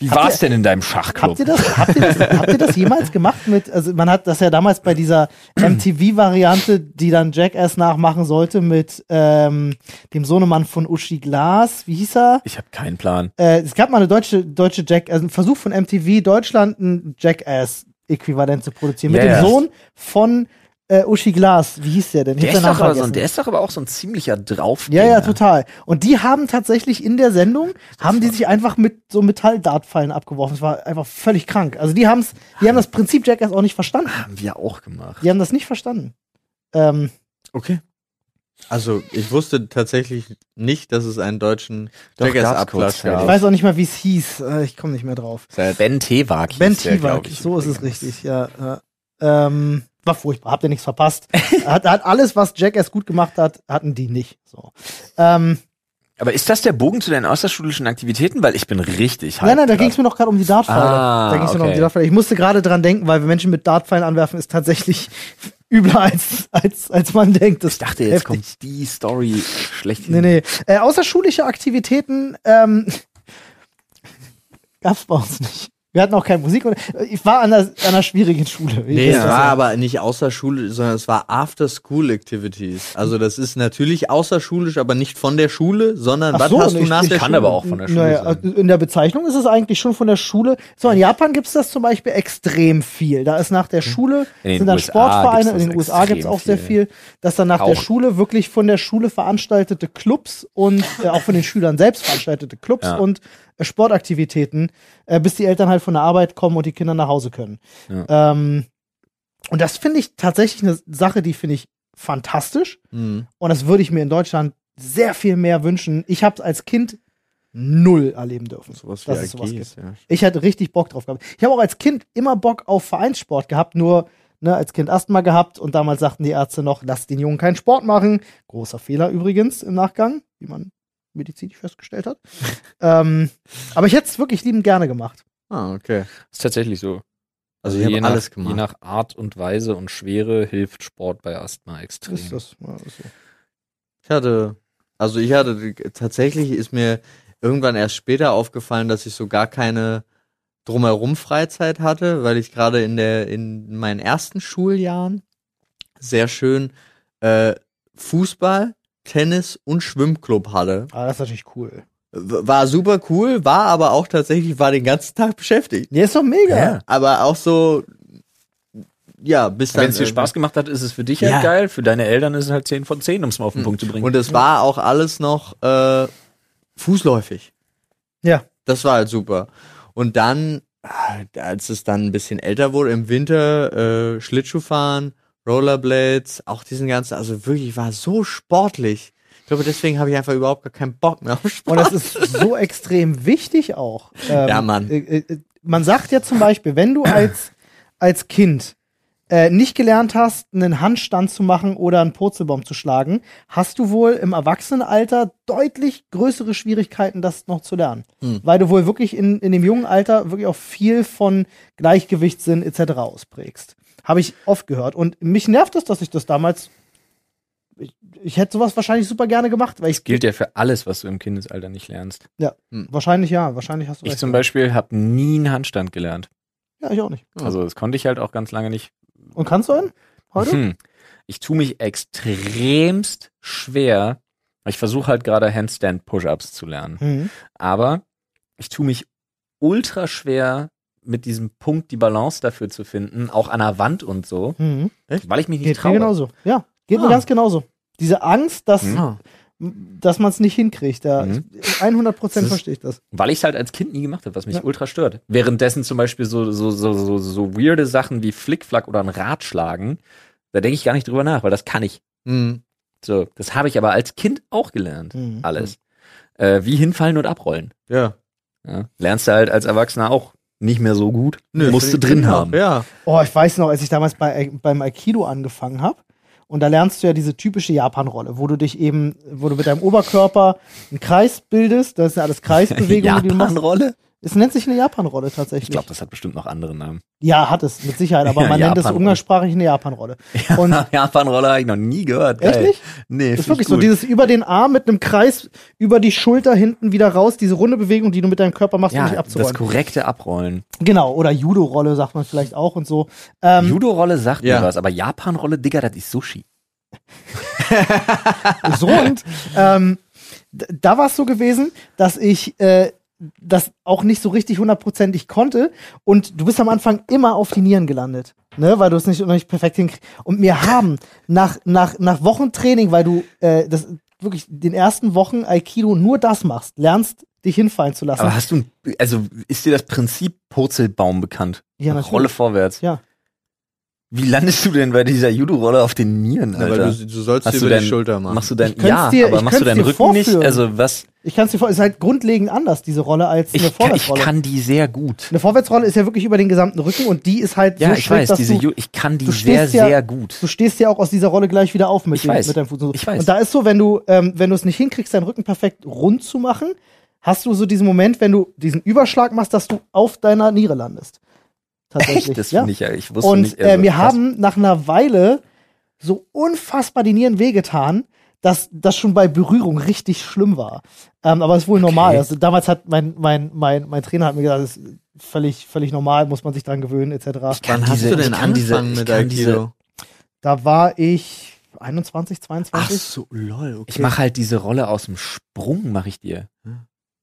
Wie war's ihr- denn in deinem Schachclub? Habt ihr das, habt ihr das, habt ihr das jemals gemacht mit, also man hat das ja damals bei dieser MTV-Variante, die dann Jackass nachmachen sollte, mit ähm, dem Sohnemann von Uschi Glas, wie hieß er? Ich habe keinen Plan. Äh, es gab mal eine deutsche, deutsche Jack, also ein Versuch von MTV Deutschland ein Jackass-Äquivalent zu produzieren. Mit Ja, dem. Sohn von äh, Uschi Glas, wie hieß der denn? Der ist, doch aber so, vergessen. der ist doch aber auch so ein ziemlicher drauf. Ja, ja, total. Und die haben tatsächlich in der Sendung, haben die sich einfach mit so Metalldartpfeilen abgeworfen. Das war einfach völlig krank. Also die haben's, die haben das Prinzip Jackass auch nicht verstanden. Haben wir auch gemacht. Die haben das nicht verstanden. Ähm, Okay. Also, ich wusste tatsächlich nicht, dass es einen deutschen Jackass-Abklatsch kurzzeitig. Ich gab. weiß auch nicht mal, wie es hieß. Äh, Ich komme nicht mehr drauf. Ben Tewak. Ben ich, so ist es richtig, ja. ja. Ähm, war furchtbar, habt ihr nichts verpasst. hat, hat alles, was Jackass gut gemacht hat, hatten die nicht. So. Ähm, Aber ist das der Bogen zu deinen außerschulischen Aktivitäten? Weil ich bin richtig nein, nein, da ging es mir noch gerade um die Dartpfeile. Ah, da mir noch um die okay. Dartpfeile. Ich musste gerade dran denken, weil wir Menschen mit Dartpfeilen anwerfen, ist tatsächlich übler als, als, als man denkt. Das Ich dachte, jetzt heftig. kommt die Story schlechthin. Nee, nee. Äh, außerschulische Aktivitäten ähm, gab's bei uns nicht. Wir hatten auch keine Musik. Ich war an einer, an einer schwierigen Schule. Ich Nee, es war ja. aber nicht außerschulisch, sondern es war After-School-Activities. Also das ist natürlich außerschulisch, aber nicht von der Schule, sondern Ach was so, hast du ich- nach ich der kann Schule? aber auch von der Schule Naja, sein. in der Bezeichnung ist es eigentlich schon von der Schule. So, in Japan gibt's das zum Beispiel extrem viel. Da ist nach der Schule, In den sind dann USA Sportvereine, in den USA gibt's extrem auch sehr viel. viel, dass dann nach der Tauchen. Schule wirklich von der Schule veranstaltete Clubs und äh, auch von den Schülern selbst veranstaltete Clubs Ja. und äh, Sportaktivitäten, äh, bis die Eltern halt von der Arbeit kommen und die Kinder nach Hause können. Ähm, und das finde ich tatsächlich eine Sache, die finde ich fantastisch. Mhm. Und das würde ich mir in Deutschland sehr viel mehr wünschen. Ich habe es als Kind null erleben dürfen. Sowas dass es sowas gibt. ja. Ich hatte richtig Bock drauf gehabt. Ich habe auch als Kind immer Bock auf Vereinssport gehabt, nur ne, als Kind Asthma gehabt und damals sagten die Ärzte noch, lass den Jungen keinen Sport machen. Großer Fehler übrigens im Nachgang, wie man medizinisch festgestellt hat. ähm, aber ich hätte es wirklich liebend gerne gemacht. Ah, okay. Ist tatsächlich so. Also ich je habe nach, alles gemacht. Je nach Art und Weise und Schwere hilft Sport bei Asthma extrem. Ist das, ist so. Ich hatte, also ich hatte, tatsächlich ist mir irgendwann erst später aufgefallen, dass ich so gar keine drumherum Freizeit hatte, weil ich gerade in der, in meinen ersten Schuljahren sehr schön äh, Fußball, Tennis und Schwimmclub hatte. Aber das ist natürlich cool. War super cool, war aber auch tatsächlich, war den ganzen Tag beschäftigt. Ja, ist doch mega. Ja. Aber auch so, ja, bis dann. Wenn es dir äh, Spaß gemacht hat, ist es für dich Ja. halt geil. Für deine Eltern ist es halt 10 von 10, um es mal auf den Punkt zu bringen. Und es war auch alles noch äh, fußläufig. Ja. Das war halt super. Und dann, ah, als es dann ein bisschen älter wurde, im Winter äh, Schlittschuhfahren, Rollerblades, auch diesen ganzen, also wirklich war so sportlich. Ich glaube, deswegen habe ich einfach überhaupt gar keinen Bock mehr auf Sport. Und das ist so extrem wichtig auch. Ähm, Ja, Mann. Äh, äh, man sagt ja zum Beispiel, wenn du als, als Kind äh, nicht gelernt hast, einen Handstand zu machen oder einen Purzelbaum zu schlagen, hast du wohl im Erwachsenenalter deutlich größere Schwierigkeiten, das noch zu lernen. Hm. Weil du wohl wirklich in, in dem jungen Alter wirklich auch viel von Gleichgewichtssinn etc. ausprägst. Habe ich oft gehört. Und mich nervt es, dass ich das damals. Ich, ich hätte sowas wahrscheinlich super gerne gemacht, weil ich Gilt ja für alles, was du im Kindesalter nicht lernst. Wahrscheinlich ja, wahrscheinlich hast du Ich zum Beispiel habe nie einen Handstand gelernt. Ja, ich auch nicht. Ja. Also das konnte ich halt auch ganz lange nicht. Und kannst du einen? Heute? Hm. Ich tue mich extremst schwer. Ich versuche halt gerade Handstand-Push-Ups zu lernen. Mhm. Aber ich tue mich ultra schwer, mit diesem Punkt die Balance dafür zu finden, auch an der Wand und so, Mhm. weil ich mich nicht Geht mir traue. genauso. Ja, geht mir Ah. ganz genauso. Diese Angst, dass, Mhm. Dass man es nicht hinkriegt, da Mhm. 100 Prozent Das ist- verstehe ich das. Weil ich es halt als Kind nie gemacht habe, was mich Ja. ultra stört. Währenddessen zum Beispiel so, so, so, so, so weirde Sachen wie Flickflack oder ein Rad schlagen, da denke ich gar nicht drüber nach, weil das kann ich. Mhm. So, das habe ich aber als Kind auch gelernt. Mhm. Alles. Äh, wie hinfallen und abrollen. Ja. Ja. Lernst du halt als Erwachsener auch nicht mehr so gut. Nö, musst du drin auch. haben. Ja. Oh, ich weiß noch, als ich damals bei, beim Aikido angefangen habe. Und da lernst du ja diese typische Japan-Rolle, wo du dich eben, wo du mit deinem Oberkörper einen Kreis bildest. Das sind ja alles Kreisbewegungen, die du. Japan-Rolle? Es nennt sich eine Japan-Rolle tatsächlich. Ich glaube, das hat bestimmt noch andere Namen. ja, hat es, mit Sicherheit, aber Ja, man nennt es umgangssprachlich eine Japan-Rolle. Und Japan-Rolle habe ich noch nie gehört. Echt Geil. nicht? Nee, Das ist wirklich ich so, dieses über den Arm mit einem Kreis über die Schulter hinten wieder raus, diese runde Bewegung, die du mit deinem Körper machst, um ja, dich das abzuräumen. korrekte Abrollen. Genau, oder Judo-Rolle sagt man vielleicht auch und so. Ähm, Judo-Rolle sagt ja. mir was, aber Japan-Rolle, Digga, das ist Sushi. so und ähm, da war es so gewesen, dass ich äh, das auch nicht so richtig hundertprozentig konnte und du bist am Anfang immer auf die Nieren gelandet, ne, weil du es nicht, nicht perfekt hinkriegst. Und mir haben nach, nach, nach Wochen Training, weil du äh, das wirklich den ersten Wochen Aikido nur das machst, lernst dich hinfallen zu lassen. Aber hast du, ein, also ist dir das Prinzip Purzelbaum bekannt? ja, natürlich. Rolle vorwärts. Ja. Wie landest du denn bei dieser Judo-Rolle auf den Nieren, Ja, Alter? weil du, du sollst Hast dir du über dein- die Schulter machen. Machst du dein, ja, dir- aber machst du deinen Rücken nicht? vorführen. Also was? Ich kann es dir vor, ist halt grundlegend anders, diese Rolle, als eine Ich kann, ich Vorwärtsrolle. kann die sehr gut. eine Vorwärtsrolle ist ja wirklich über den gesamten Rücken und die ist halt Ja, so ich schräg, weiß, dass diese du, ich kann die sehr, ja- sehr gut. du stehst ja auch aus dieser Rolle gleich wieder auf mit, Ich dem, weiß. mit deinem Fuß. und So. Ich weiß. Und da ist so, wenn du, ähm, wenn du es nicht hinkriegst, deinen Rücken perfekt rund zu machen, hast du so diesen Moment, wenn du diesen Überschlag machst, dass du auf deiner Niere landest. Tatsächlich. Echt? Das ja. finde ich ja. Ich wusste Und nicht. äh, also mir krass. haben nach einer Weile so unfassbar die Nieren wehgetan, dass das schon bei Berührung richtig schlimm war. Ähm, aber es ist wohl normal. Also damals hat mein, mein, mein, mein Trainer hat mir gesagt, das ist völlig, völlig normal, muss man sich dran gewöhnen, etc. kann Wann hast diese- du denn diese- angefangen ich mit Aikido? Da war ich 21, 22. so, lol, okay. Ich mache halt diese Rolle aus dem Sprung, mache ich dir.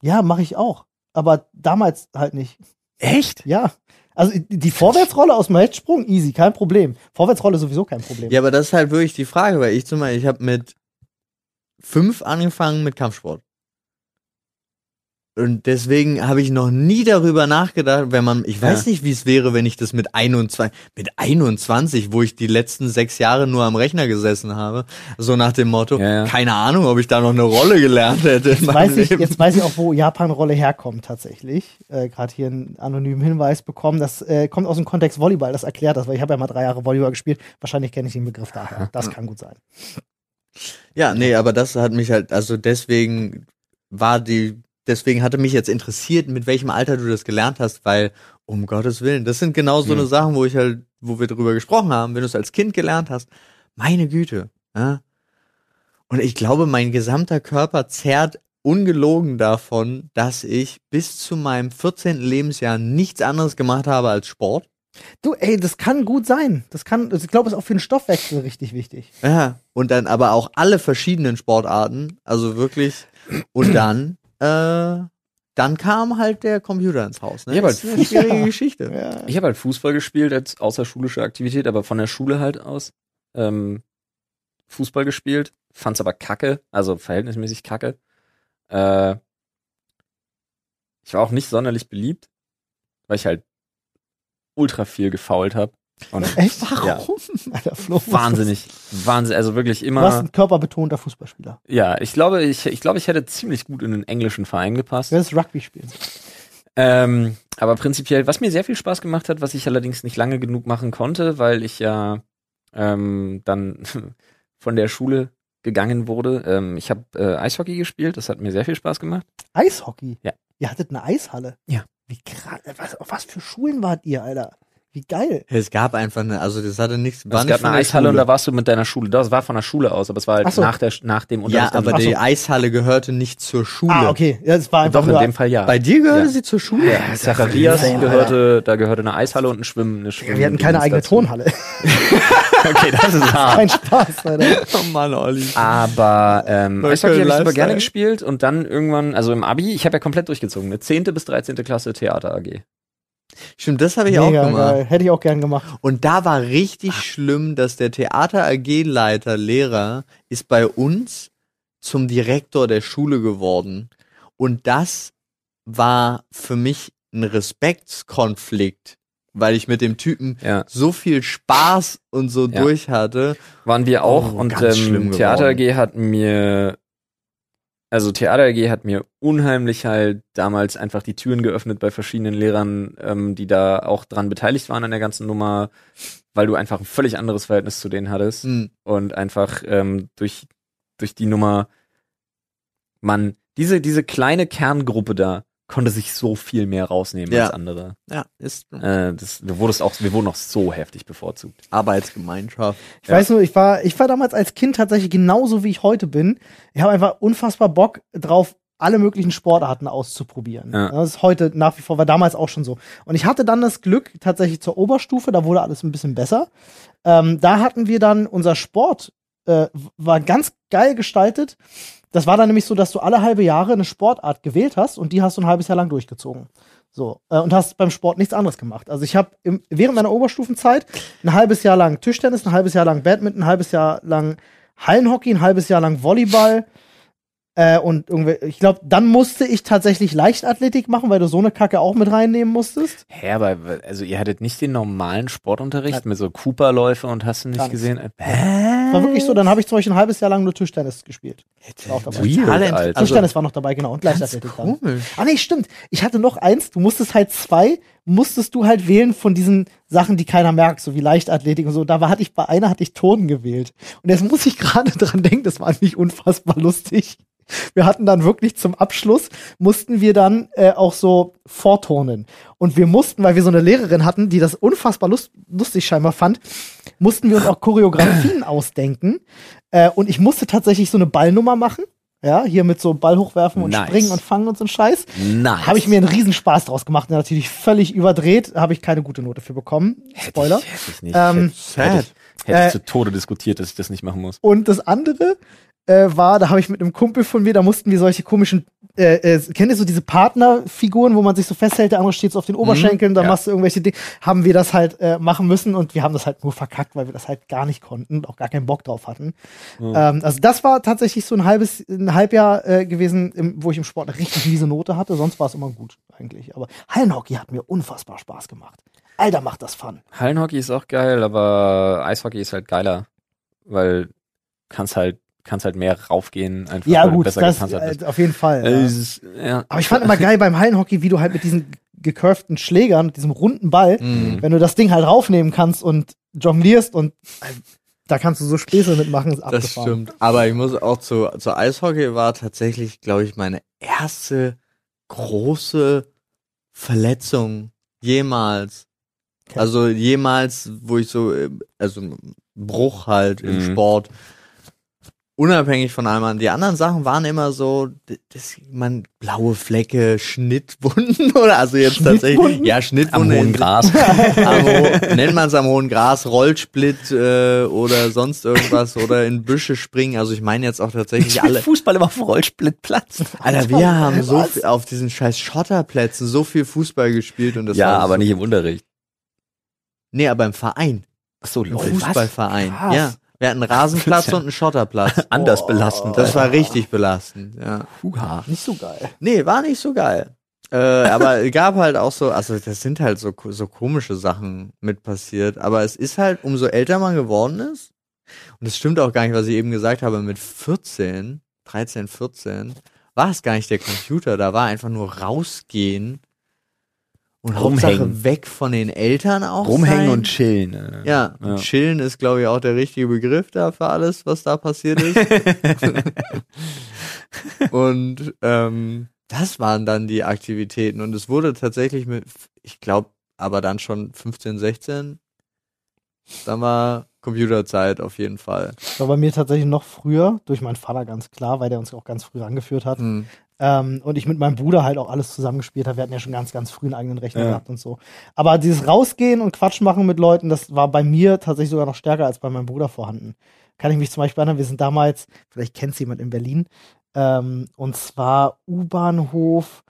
Ja, mache ich auch. Aber damals halt nicht. Echt? Ja. Also die Vorwärtsrolle aus dem Hechtsprung, easy, kein Problem. Vorwärtsrolle sowieso kein Problem. Ja, aber das ist halt wirklich die Frage, weil ich zum Beispiel, ich habe mit fünf angefangen mit Kampfsport. Und deswegen habe ich noch nie darüber nachgedacht, wenn man, ich weiß Ja. nicht, wie es wäre, wenn ich das mit 21, mit 21, wo ich die letzten sechs Jahre nur am Rechner gesessen habe, so nach dem Motto, Ja, ja. keine Ahnung, ob ich da noch eine Rolle gelernt hätte. Jetzt weiß, ich, jetzt weiß ich auch, wo Japan-Rolle herkommt tatsächlich. Äh, Gerade hier einen anonymen Hinweis bekommen. Das äh, kommt aus dem Kontext Volleyball, das erklärt das, weil ich habe ja mal drei Jahre Volleyball gespielt. Wahrscheinlich kenne ich den Begriff daher. Das kann gut sein. Ja, nee, aber das hat mich halt, also deswegen war die, deswegen hatte mich jetzt interessiert, mit welchem Alter du das gelernt hast, weil, um Gottes Willen, das sind genau so Hm. eine Sachen, wo ich halt, wo wir drüber gesprochen haben, wenn du es als Kind gelernt hast, meine Güte, ja. Und ich glaube, mein gesamter Körper zerrt ungelogen davon, dass ich bis zu meinem 14. Lebensjahr nichts anderes gemacht habe als Sport. Du, ey, das kann gut sein. Das kann, also ich glaube, ist auch für den Stoffwechsel richtig wichtig. Ja, und dann aber auch alle verschiedenen Sportarten, also wirklich. Und dann, äh, dann kam halt der Computer ins Haus. Ne? Ja, aber das ist eine schwierige Ja. Geschichte. Ja. Ich habe halt Fußball gespielt als außerschulische Aktivität, aber von der Schule halt aus. Ähm, Fußball gespielt, fand's aber kacke, also verhältnismäßig kacke. Äh, ich war auch nicht sonderlich beliebt, weil ich halt ultra viel gefault habe. Und Echt? Ja. Alter, Flo. wahnsinnig, wahnsinnig, also wirklich Du warst immer. ein körperbetonter Fußballspieler. Ja, ich glaube, ich, ich glaube, ich hätte ziemlich gut in den englischen Verein gepasst. Du wirst Rugby spielen. Ähm, aber prinzipiell, was mir sehr viel Spaß gemacht hat, was ich allerdings nicht lange genug machen konnte, weil ich ja ähm, dann von der Schule gegangen wurde. Ähm, ich habe äh, Eishockey gespielt, das hat mir sehr viel Spaß gemacht. Eishockey? Ja. Ihr hattet eine Eishalle? Ja. Wie krass. Was, auf was für Schulen wart ihr, Alter? Wie geil. Es gab einfach eine, also das hatte nichts, war Es gab eine der Eishalle und da warst du mit deiner Schule. Das war von der Schule aus, aber es war halt so. nach, der, nach dem Ja, Unterricht. aber Ach so. die Eishalle gehörte nicht zur Schule. Ah, okay. Ja, es war einfach Doch, in nur, dem Fall ja. Bei dir gehörte Ja. sie zur Schule? ja, Zacharias insane, gehörte, da gehörte eine Eishalle und ein Schwimmen, eine Schwimmen wir hatten keine eigene dazu. Tonhalle. Okay, das ist hart. Kein Spaß, Alter. Oh Mann, Olli. Aber ähm, Eishockey habe ich super gerne gespielt und dann irgendwann, also im Abi, ich habe ja komplett durchgezogen, eine 10. bis 13. Klasse Theater AG. Stimmt, das habe ich auch Mega gemacht. geil. Hätte ich auch gern gemacht. Und da war richtig schlimm, dass der Theater AG Leiter, Lehrer, ist bei uns zum Direktor der Schule geworden. Und das war für mich ein Respektskonflikt, weil ich mit dem Typen Ja. so viel Spaß und so Ja. durch hatte. Waren wir auch Oh, und ganz schlimm ähm, Theater. AG hat mir, also Theater AG hat mir unheimlich halt damals einfach die Türen geöffnet bei verschiedenen Lehrern, ähm, die da auch dran beteiligt waren an der ganzen Nummer, weil du einfach ein völlig anderes Verhältnis zu denen hattest. Hm. und einfach ähm, durch durch die Nummer man diese diese kleine Kerngruppe da konnte sich so viel mehr rausnehmen Ja. als andere. Ja, ist Äh, das, du wurdest auch, wir wurden auch so heftig bevorzugt. Arbeitsgemeinschaft. Ich Ja. weiß nur, ich war, ich war damals als Kind tatsächlich genauso wie ich heute bin. Ich habe einfach unfassbar Bock drauf, alle möglichen Sportarten auszuprobieren. Ja. Das ist heute nach wie vor, war damals auch schon so. Und ich hatte dann das Glück tatsächlich zur Oberstufe, da wurde alles ein bisschen besser. Ähm, da hatten wir dann unser Sport, äh, war ganz geil gestaltet. Das war dann nämlich so, dass du alle halbe Jahre eine Sportart gewählt hast und die hast du ein halbes Jahr lang durchgezogen. So, äh, und hast beim Sport nichts anderes gemacht. Also ich habe während meiner Oberstufenzeit ein halbes Jahr lang Tischtennis, ein halbes Jahr lang Badminton, ein halbes Jahr lang Hallenhockey, ein halbes Jahr lang Volleyball, Äh, und irgendwie, ich glaube, dann musste ich tatsächlich Leichtathletik machen, weil du so eine Kacke auch mit reinnehmen musstest. Hä, aber also ihr hattet nicht den normalen Sportunterricht ja. mit so Cooper-Läufe und hast du nicht gesehen? Hä? War wirklich so, dann habe ich zum Beispiel ein halbes Jahr lang nur Tischtennis gespielt. War auch dabei. Weird, Alter. Tischtennis also, war noch dabei, genau. Und Leichtathletik dann. Ah nee, stimmt. Ich hatte noch eins, du musstest halt zwei, musstest du halt wählen von diesen Sachen, die keiner merkt, so wie Leichtathletik und so. Da war, hatte ich bei einer hatte ich Turnen gewählt. Und jetzt muss ich gerade dran denken, das war nicht unfassbar lustig. Wir hatten dann wirklich zum Abschluss, mussten wir dann äh, auch so vorturnen. Und wir mussten, weil wir so eine Lehrerin hatten, die das unfassbar lust lustig scheinbar fand, mussten wir uns auch Choreografien ausdenken. Äh, und ich musste tatsächlich so eine Ballnummer machen. Ja, hier mit so Ball hochwerfen und nice. springen und fangen und so ein Scheiß. Nice. Habe ich mir einen Riesenspaß draus gemacht. Und natürlich völlig überdreht, habe ich keine gute Note für bekommen. Spoiler. Hätte ich, hätte ich nicht. Ähm, hätte, ich, hätte ich äh, zu Tode diskutiert, dass ich das nicht machen muss. Und das andere, äh, war, da habe ich mit einem Kumpel von mir, da mussten wir solche komischen, äh, äh, kennt ihr so diese Partnerfiguren, wo man sich so festhält, der andere steht so auf den Oberschenkeln, mhm, da ja. machst du irgendwelche Dinge, haben wir das halt äh, machen müssen und wir haben das halt nur verkackt, weil wir das halt gar nicht konnten und auch gar keinen Bock drauf hatten. Mhm. Ähm, also das war tatsächlich so ein halbes, ein Halbjahr äh, gewesen, im, wo ich im Sport eine richtig miese Note hatte, sonst war es immer gut eigentlich. Aber Hallenhockey hat mir unfassbar Spaß gemacht. Alter, macht das Fun. Hallenhockey ist auch geil, aber Eishockey ist halt geiler, weil kannst halt kannst halt mehr raufgehen, einfach ja, gut, besser das, äh, auf jeden Fall. Ja. Ist, ja. Aber ich fand immer geil beim Hallenhockey, wie du halt mit diesen gecurvten Schlägern, mit diesem runden Ball, mhm. wenn du das Ding halt raufnehmen kannst und jonglierst und äh, da kannst du so Späße mitmachen, ist Das stimmt. Aber ich muss auch zu, zu Eishockey war tatsächlich, glaube ich, meine erste große Verletzung jemals. Okay. Also jemals, wo ich so, äh, also Bruch halt im mhm. Sport unabhängig von allem an. Die anderen Sachen waren immer so, das, man, blaue Flecke, Schnittwunden oder also jetzt tatsächlich, ja, Schnittwunden. Am hohen Gras. am, nennt man es am hohen Gras, Rollsplit äh, oder sonst irgendwas oder in Büsche springen. Also ich meine jetzt auch tatsächlich alle. Fußball immer auf Rollsplittplatz. Alter, wir haben so viel, auf diesen scheiß Schotterplätzen so viel Fußball gespielt und das Ja, aber so nicht im Unterricht. Nee, aber im Verein. Ach so, Leute. Fußballverein. Ja. Wir hatten einen Rasenplatz und einen Schotterplatz. Anders oh, belastend. Das war richtig belastend, ja. Huha. Nicht so geil. Nee, war nicht so geil. Äh, aber es gab halt auch so, also das sind halt so, so komische Sachen mit passiert. Aber es ist halt, umso älter man geworden ist, und es stimmt auch gar nicht, was ich eben gesagt habe, mit 14, 13, 14, war es gar nicht der Computer, da war einfach nur rausgehen und Hauptsache weg von den Eltern auch. Rumhängen sein. und chillen. Äh. Ja, ja. chillen ist, glaube ich, auch der richtige Begriff da für alles, was da passiert ist. und ähm, das waren dann die Aktivitäten. Und es wurde tatsächlich mit, ich glaube, aber dann schon 15, 16. Dann war Computerzeit auf jeden Fall. War bei mir tatsächlich noch früher, durch meinen Vater ganz klar, weil der uns auch ganz früh angeführt hat. Mhm. Ähm, und ich mit meinem Bruder halt auch alles zusammengespielt habe. Wir hatten ja schon ganz, ganz früh einen eigenen Rechner ja. gehabt und so. Aber dieses Rausgehen und Quatsch machen mit Leuten, das war bei mir tatsächlich sogar noch stärker als bei meinem Bruder vorhanden. Kann ich mich zum Beispiel erinnern, wir sind damals, vielleicht kennt es jemand in Berlin, ähm, und zwar U-Bahnhof,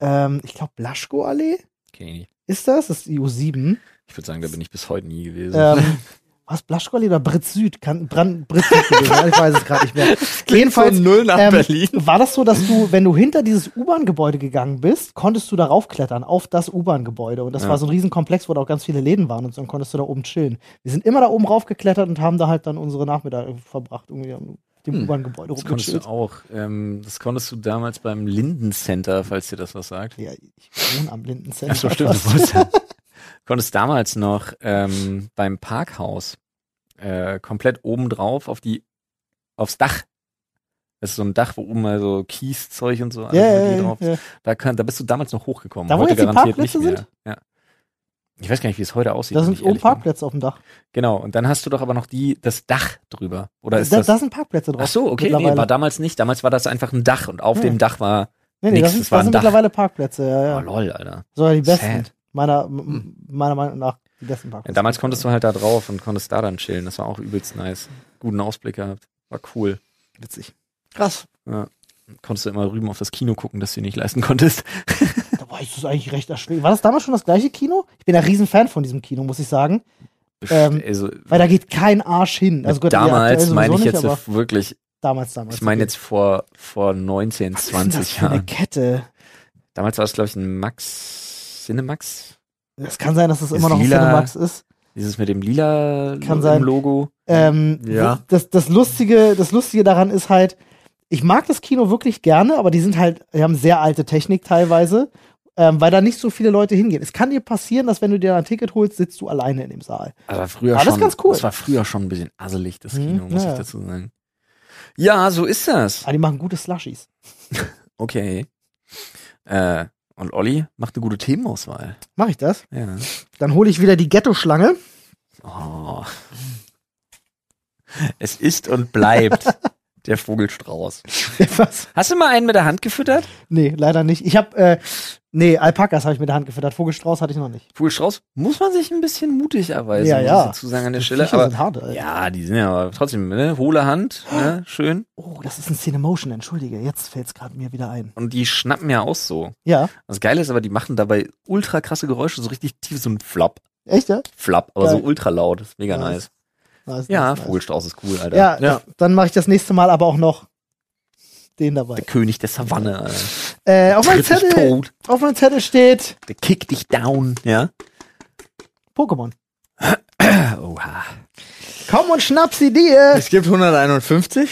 ähm, ich glaube Blaschko-Allee. Okay. Ist das? Das ist die U7. Ich würde sagen, da bin ich bis heute nie gewesen. Ähm, was Blaschkolli oder Brit Süd? Kann Brand Brit Süd gewesen, ich weiß es gerade nicht mehr. Jedenfalls null nach ähm, Berlin. war das so, dass du, wenn du hinter dieses U-Bahn-Gebäude gegangen bist, konntest du darauf klettern auf das U-Bahn-Gebäude und das ja. war so ein Riesenkomplex, wo da auch ganz viele Läden waren und so, dann konntest du da oben chillen. Wir sind immer da oben raufgeklettert und haben da halt dann unsere Nachmittage verbracht irgendwie dem hm. U-Bahn-Gebäude Das konntest du auch. Ähm, das konntest du damals beim Linden Center, falls dir das was sagt. Ja, ich wohne am Linden Center. Ach so, stimmt. Du wohnst ja. konntest damals noch ähm, beim Parkhaus äh, komplett oben drauf auf die aufs Dach. Das ist so ein Dach, wo oben mal so Kieszeug und so alles yeah, drauf yeah. Da, kann, da bist du damals noch hochgekommen. Da, wo heute jetzt garantiert nicht mehr. Sind? Ja. Ich weiß gar nicht, wie es heute aussieht. Da sind oben Parkplätze bin. auf dem Dach. Genau, und dann hast du doch aber noch die, das Dach drüber. Oder ist da, das? Da sind Parkplätze drauf. Ach so, okay, nee, war damals nicht. Damals war das einfach ein Dach und auf ja. dem Dach war. Nee, nee, nix. das, ist, das, das sind Dach. mittlerweile Parkplätze, ja, ja. Oh lol, Alter. So, die besten. Sad. Meiner, hm. meiner Meinung nach die besten Parkplätze. Ja, damals konntest du halt da drauf und konntest da dann chillen. Das war auch übelst nice. Guten Ausblick gehabt. War cool. Witzig. Krass. Ja. Konntest du immer rüben auf das Kino gucken, das du nicht leisten konntest. da war ich das eigentlich recht erschwingend. War das damals schon das gleiche Kino? Ich bin ein Riesenfan von diesem Kino, muss ich sagen. Ähm, also, weil da geht kein Arsch hin. Also Gott, damals meine ich jetzt nicht, wirklich Damals, damals. Ich meine jetzt vor, vor 19, Was ist das 20 für eine Jahren. Kette. Damals war es, glaube ich, ein Max, Cinemax. Es kann sein, dass es immer noch ein lila. Cinemax ist. Dieses mit dem lila Kann sein. Logo. Ähm, Ja. das, das, Lustige, das Lustige daran ist halt, ich mag das Kino wirklich gerne, aber die sind halt, die haben sehr alte Technik teilweise, ähm, weil da nicht so viele Leute hingehen. Es kann dir passieren, dass wenn du dir ein Ticket holst, sitzt du alleine in dem Saal. Aber früher das schon. ist ganz cool. Das war früher schon ein bisschen asselig, das Mhm, Kino, muss ja. ich dazu sagen. Ja, so ist das. Aber die machen gute Slushies. Okay. Äh, und Olli macht eine gute Themenauswahl. Mach ich das? Ja. Dann hole ich wieder die Ghetto-Schlange. Oh. Es ist und bleibt der Vogelstrauß. Was? Hast du mal einen mit der Hand gefüttert? Nee, leider nicht. Ich habe, äh, nee, Alpakas habe ich mit der Hand gefüttert. Vogelstrauß hatte ich noch nicht. Vogelstrauß muss man sich ein bisschen mutig erweisen, Ja, muss ja. ich dazu sagen an der Stelle. Viecher Aber sind hart, Alter. ja, die sind ja aber trotzdem, ne? Hohle Hand, ne? Schön. Oh, das ist ein Cinemotion, entschuldige. Jetzt fällt's gerade mir wieder ein. Und die schnappen ja aus so. Ja, Das Geile ist aber, die machen dabei ultra krasse Geräusche, so richtig tief, so ein Flop. echt, ja? Flop, aber Geil. so ultra laut. Ist mega Nice. nice. Nice, Ja, nice. Vogelstrauß ist cool, Alter. Ja, Ja. dann mache ich das nächste Mal aber auch noch den dabei. Der König der Savanne. Äh, auf meinem Zettel, auf meinem Zettel steht Der kickt dich down, ja. Pokémon. Oha. Komm und schnapp sie dir. Es gibt 151.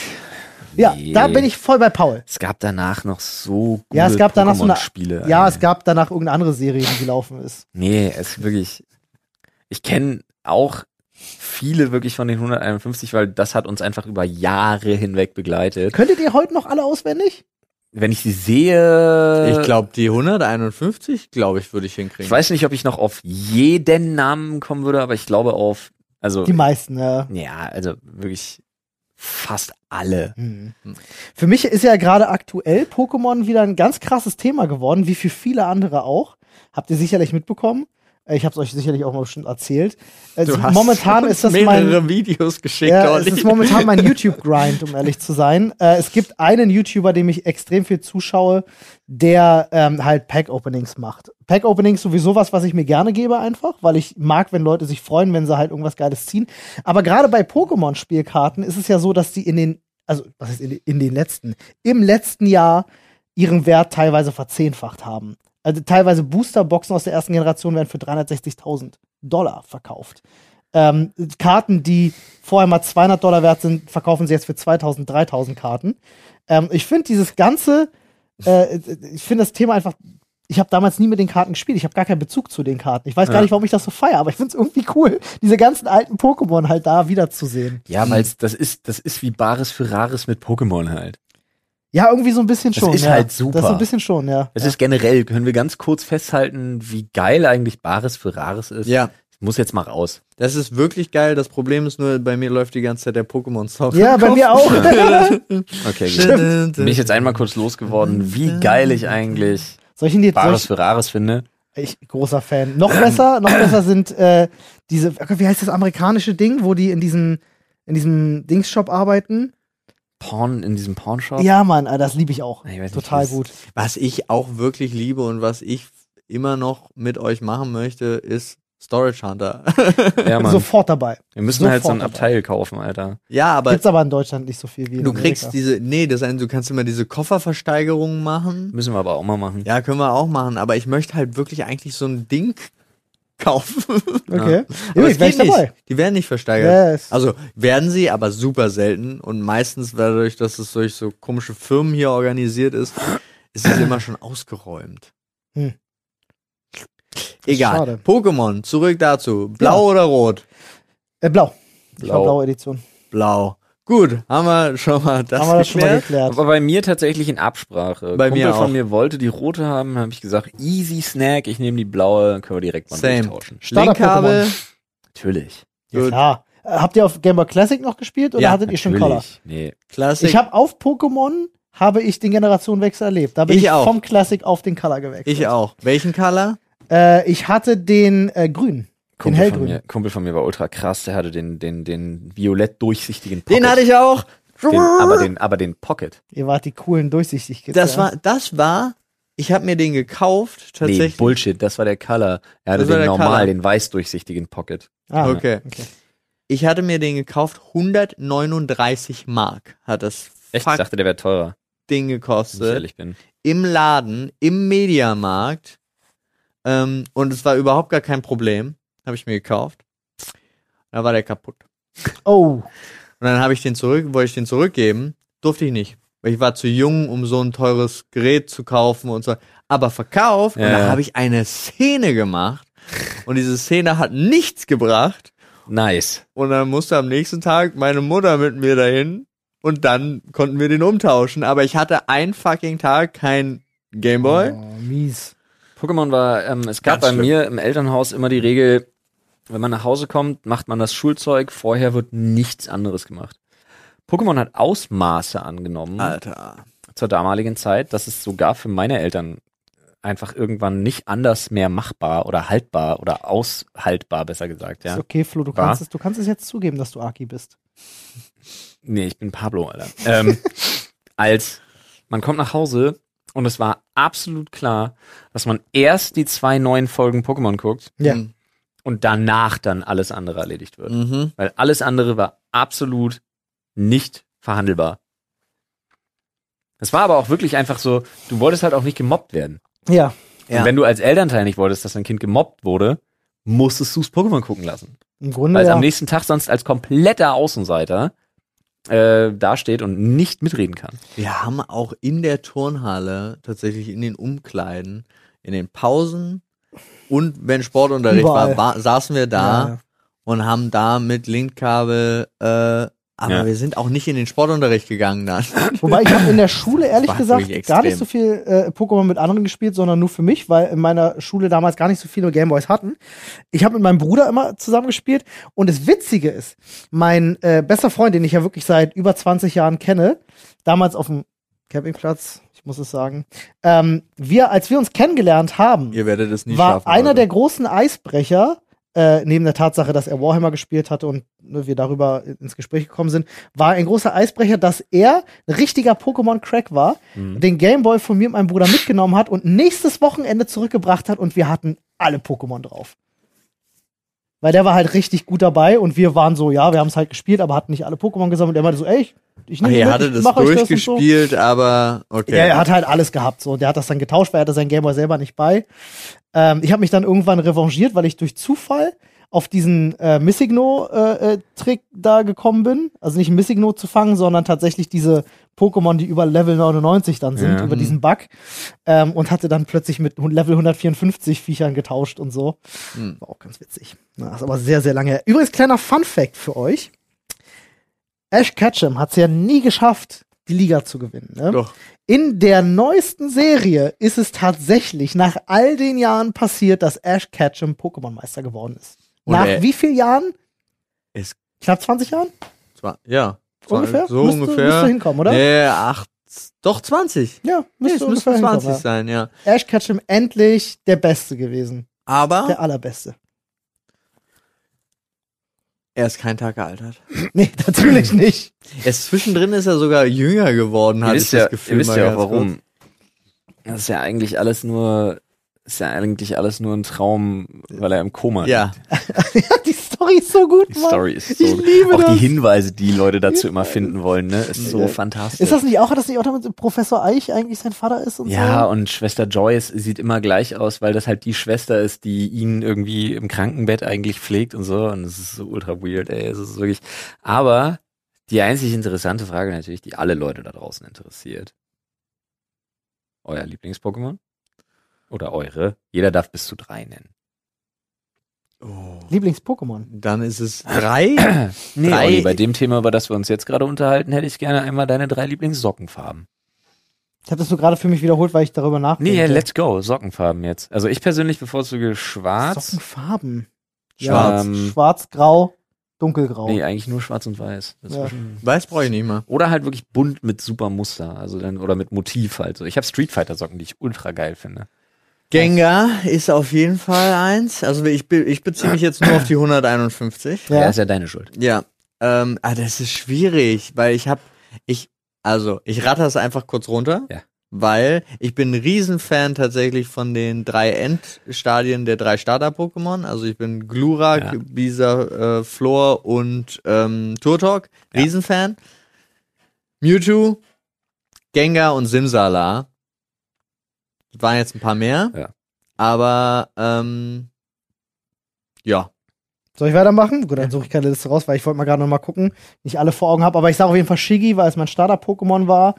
Ja, Nee. da bin ich voll bei Paul. Es gab danach noch so gute Ja, es gab danach so eine- Spiele. Ja, es gab danach irgendeine andere Serie, die gelaufen ist. Nee, es ist wirklich. Ich kenne auch viele wirklich von den 151, weil das hat uns einfach über Jahre hinweg begleitet. Könntet ihr heute noch alle auswendig? Wenn ich sie sehe. Ich glaube, die 151, glaube ich, würde ich hinkriegen. Ich weiß nicht, ob ich noch auf jeden Namen kommen würde, aber ich glaube auf. Also. Die meisten, ja. ja, also wirklich fast alle. Hm. Für mich ist ja gerade aktuell Pokémon wieder ein ganz krasses Thema geworden, wie für viele andere auch. Habt ihr sicherlich mitbekommen. Äh, Ich habe es euch sicherlich auch mal bestimmt erzählt. Äh, Du hast momentan ist das mehrere mein Videos geschickt, ja, es ist momentan mein YouTube-Grind, um ehrlich zu sein. Äh, es gibt einen YouTuber, dem ich extrem viel zuschaue, der ähm, halt Pack-Openings macht. Pack-Openings sowieso was, was ich mir gerne gebe einfach, weil ich mag, wenn Leute sich freuen, wenn sie halt irgendwas Geiles ziehen. Aber gerade bei Pokémon-Spielkarten ist es ja so, dass die in den, also was heißt in den letzten, im letzten Jahr ihren Wert teilweise verzehnfacht haben. Also teilweise Booster-Boxen aus der ersten Generation werden für 360.000 Dollar verkauft. Ähm, Karten, die vorher mal 200 Dollar wert sind, verkaufen sie jetzt für 2000, 3000 Karten. Ähm, ich finde dieses ganze, äh, ich finde das Thema einfach, ich habe damals nie mit den Karten gespielt, ich habe gar keinen Bezug zu den Karten. Ich weiß gar Ja. nicht, warum ich das so feiere, aber ich finde es irgendwie cool, diese ganzen alten Pokémon halt da wiederzusehen. Ja, weil das ist, das ist wie Bares für Rares mit Pokémon halt. Ja, irgendwie so ein bisschen Das schon. ist ja. halt super. Das ist ein bisschen schon, ja. Es ja. ist generell, können wir ganz kurz festhalten, wie geil eigentlich Bares für Rares ist. Ja, Ich muss jetzt mal raus. das ist wirklich geil. Das Problem ist nur, bei mir läuft die ganze Zeit der Pokémon-Song. ja, bei mir auch. Okay, gut. Bin ich jetzt einmal kurz losgeworden, wie geil ich eigentlich Soll ich ihn jetzt, soll Bares ich, für Rares finde. ich großer Fan. Noch besser, noch besser sind äh, diese, wie heißt das amerikanische Ding, wo die in diesem, in diesem Dingsshop arbeiten? Porn in diesem Pornshop. Ja, Mann, äh, das liebe ich auch. Ich weiß nicht, Total es- gut. Was ich auch wirklich liebe und was ich immer noch mit euch machen möchte, ist Storage Hunter. Ja, Mann. Sofort dabei. wir müssen halt so ein sofort Abteil kaufen, Alter. ja, aber Gibt's aber in Deutschland nicht so viel wie in du Amerika. kriegst diese, nee, das heißt, du kannst immer diese Kofferversteigerungen machen. Müssen wir aber auch mal machen. Ja, können wir auch machen, aber ich möchte halt wirklich eigentlich so ein Ding kaufen. Okay. Aber Ja, ich wäre geht dabei. Die werden nicht versteigert. Yes. Also werden sie, aber super selten. Und meistens dadurch, dass es durch so komische Firmen hier organisiert ist, ist es immer schon ausgeräumt. Hm. Egal. schade. Pokémon, zurück dazu. Blau Ja. oder rot? Äh, blau. Ich war Blau. blaue Edition. Blau. Gut, haben wir schon mal das Haben wir das schon mal geklärt. Aber bei mir tatsächlich in Absprache. Bei Kumpel mir auch. von mir wollte die rote haben, habe ich gesagt, easy Snack, ich nehme die blaue, dann können wir direkt mal Same. durchtauschen. Linkkabel. Natürlich. Ja, klar. Äh, Habt ihr auf Game Boy Classic noch gespielt oder Ja, hattet ihr schon Color? Nee. Classic. Ich habe auf Pokémon habe ich den Generationenwechsel erlebt. Da bin Ich ich, auch. vom Classic auf den Color gewechselt. ich auch. Welchen Color? Äh, ich hatte den äh, grün. Den Kumpel von, mir, Kumpel von mir war ultra krass, der hatte den, den, den violett durchsichtigen Pocket. Den hatte ich auch. Den, aber den, aber den Pocket. Ihr wart die coolen durchsichtig Das war, das war, ich habe mir den gekauft, Nee, tatsächlich. Bullshit, das war der Color. Er hatte Das war den normal, Color. den weiß durchsichtigen Pocket. Ah, Okay. okay. Ich hatte mir den gekauft, 139 Mark hat das Echt? Ich dachte, der wäre teurer, Ding wenn ich gekostet. ehrlich bin. Im Laden, im Mediamarkt. Ähm, und es war überhaupt gar kein Problem. Habe ich mir gekauft. Da war der kaputt. Oh. Und dann habe ich den zurück, wollte ich den zurückgeben, durfte ich nicht. Weil ich war zu jung, um so ein teures Gerät zu kaufen und so. Aber verkauft, und Ja, da ja. habe ich eine Szene gemacht. Und diese Szene hat nichts gebracht. Nice. Und dann musste am nächsten Tag meine Mutter mit mir dahin. Und dann konnten wir den umtauschen. Aber ich hatte einen fucking Tag kein Gameboy. Oh, mies. Pokémon war, ähm, es gab Ganz bei schlimm. mir im Elternhaus immer die Regel, wenn man nach Hause kommt, macht man das Schulzeug, vorher wird nichts anderes gemacht. Pokémon hat Ausmaße angenommen Alter. zur damaligen Zeit, dass es sogar für meine Eltern einfach irgendwann nicht anders mehr machbar oder haltbar oder aushaltbar, besser gesagt, ja. Ist okay, Flo, du War? kannst, es, du kannst es jetzt zugeben, dass du Aki bist. Nee, ich bin Pablo, Alter. ähm, als man kommt nach Hause und es war absolut klar, dass man erst die zwei neuen Folgen Pokémon guckt Ja. Mhm. Und danach dann alles andere erledigt wird. Mhm. Weil alles andere war absolut nicht verhandelbar. Es war aber auch wirklich einfach so, du wolltest halt auch nicht gemobbt werden. Ja. Ja. Und wenn du als Elternteil nicht wolltest, dass dein Kind gemobbt wurde, musstest du es Pokémon gucken lassen. Im Grunde Weil es ja. am nächsten Tag sonst als kompletter Außenseiter äh, dasteht und nicht mitreden kann. Wir haben auch in der Turnhalle, tatsächlich in den Umkleiden, in den Pausen und wenn Sportunterricht Überall. war, saßen wir da Ja, ja. und haben da mit Linkkabel, äh, aber Ja. wir sind auch nicht in den Sportunterricht gegangen dann. Wobei ich habe in der Schule ehrlich gesagt gar nicht so viel äh, Pokémon mit anderen gespielt, sondern nur für mich, weil in meiner Schule damals gar nicht so viele Gameboys hatten. Ich habe mit meinem Bruder immer zusammen gespielt und das Witzige ist, mein äh, bester Freund, den ich ja wirklich seit über 20 Jahren kenne, damals auf dem Campingplatz, ich muss es sagen, ähm, wir, als wir uns kennengelernt haben, Ihr werdet es nie war schaffen. einer Leute. der großen Eisbrecher, äh, neben der Tatsache, dass er Warhammer gespielt hatte und ne, wir darüber ins Gespräch gekommen sind, war ein großer Eisbrecher, dass er ein richtiger Pokémon-Crack war, Mhm. den Gameboy von mir und meinem Bruder mitgenommen hat und nächstes Wochenende zurückgebracht hat und wir hatten alle Pokémon drauf. Weil der war halt richtig gut dabei und wir waren so, ja, wir haben es halt gespielt, aber hatten nicht alle Pokémon gesammelt. Er meinte so, ey, ich, ich nehme hattet ich das euch das und so. durchgespielt, aber okay. Ja, er hat halt alles gehabt. So, der hat das dann getauscht, weil er hatte sein Gameboy selber nicht bei. Ähm, ich habe mich dann irgendwann revanchiert, weil ich durch Zufall auf diesen äh, Missigno-Trick da gekommen bin. Also nicht Missigno zu fangen, sondern tatsächlich diese Pokémon, die über Level 99 dann sind, Ja. über diesen Bug. Ähm, und hatte dann plötzlich mit Level 154 Viechern getauscht und so. Hm. War auch ganz witzig. Na, ist aber sehr, sehr lange her. Übrigens, kleiner Fun-Fact für euch. Ash Ketchum hat es ja nie geschafft, die Liga zu gewinnen. Ne? Doch. In der neuesten Serie ist es tatsächlich nach all den Jahren passiert, dass Ash Ketchum Pokémon-Meister geworden ist. Und nach er- wie vielen Jahren? Ist- Knapp 20 Jahren? Zwar, ja. Zwar- Ungefähr? So müsste, ungefähr. Müsste hinkommen, oder? Nee, acht, doch 20. Ja, Nee, müsste es ungefähr müssten 20 hinkommen. sein, ja. Ja. Ash Ketchum endlich der Beste gewesen. Aber Der allerbeste. er ist kein Tag gealtert. Nee, natürlich nicht. Erst zwischendrin ist er sogar jünger geworden, hatte ich das ja, Gefühl. ihr wisst mal ja auch warum. Das ist ja eigentlich alles nur, ist ja eigentlich alles nur ein Traum, weil er im Koma. Ja, liegt. die Story ist so gut, Die Mann. Story ist Ich so, liebe auch das. die Hinweise, die Leute dazu immer finden wollen, ne, ist so Ja. fantastisch. Ist das nicht auch, hat das nicht auch damit Professor Eich eigentlich sein Vater ist und Ja, so? und Schwester Joyce sieht immer gleich aus, weil das halt die Schwester ist, die ihn irgendwie im Krankenbett eigentlich pflegt und so. Und es ist so ultra weird, ey. Es ist wirklich. Aber die einzig interessante Frage natürlich, die alle Leute da draußen interessiert. Euer Lieblings-Pokémon? Oder eure? Jeder darf bis zu drei nennen. oh. Lieblings-Pokémon. dann ist es drei. Nee, Drei- Olli, bei dem Thema, über das wir uns jetzt gerade unterhalten, hätte ich gerne einmal deine drei Lieblingssockenfarben. Ich habe das nur gerade für mich wiederholt, weil ich darüber nachdenke. Nee, let's go. Sockenfarben jetzt. Also ich persönlich bevorzuge schwarz. Sockenfarben. Schwarz. Ähm, Schwarz, grau, dunkelgrau. Nee, eigentlich nur schwarz und weiß. Dazwischen. Weiß brauche ich nicht mal. Oder halt wirklich bunt mit super Muster, also dann oder mit Motiv halt so. Ich habe Street Fighter Socken, die ich ultra geil finde. Gengar ist auf jeden Fall eins. Also ich, be- ich beziehe mich jetzt nur auf die 151. Ja. Ja, ist ja deine Schuld. Ja. Ähm, ah, das ist schwierig, weil ich habe, ich, also ich ratter es einfach kurz runter. Ja. Weil ich bin ein Riesenfan tatsächlich von den drei Endstadien der drei Starter-Pokémon. Also ich bin Glurak, Ja. Bisa, äh, Flor und ähm, Turtok. Ja. Riesenfan. Mewtwo, Gengar und Simsala. Waren jetzt ein paar mehr. Ja. Aber, ähm, ja. Soll ich weitermachen? Gut, dann suche ich keine Liste raus, weil ich wollte mal gerade noch mal gucken. Nicht alle vor Augen habe, aber ich sage auf jeden Fall Shiggy, weil es mein Starter-Pokémon war.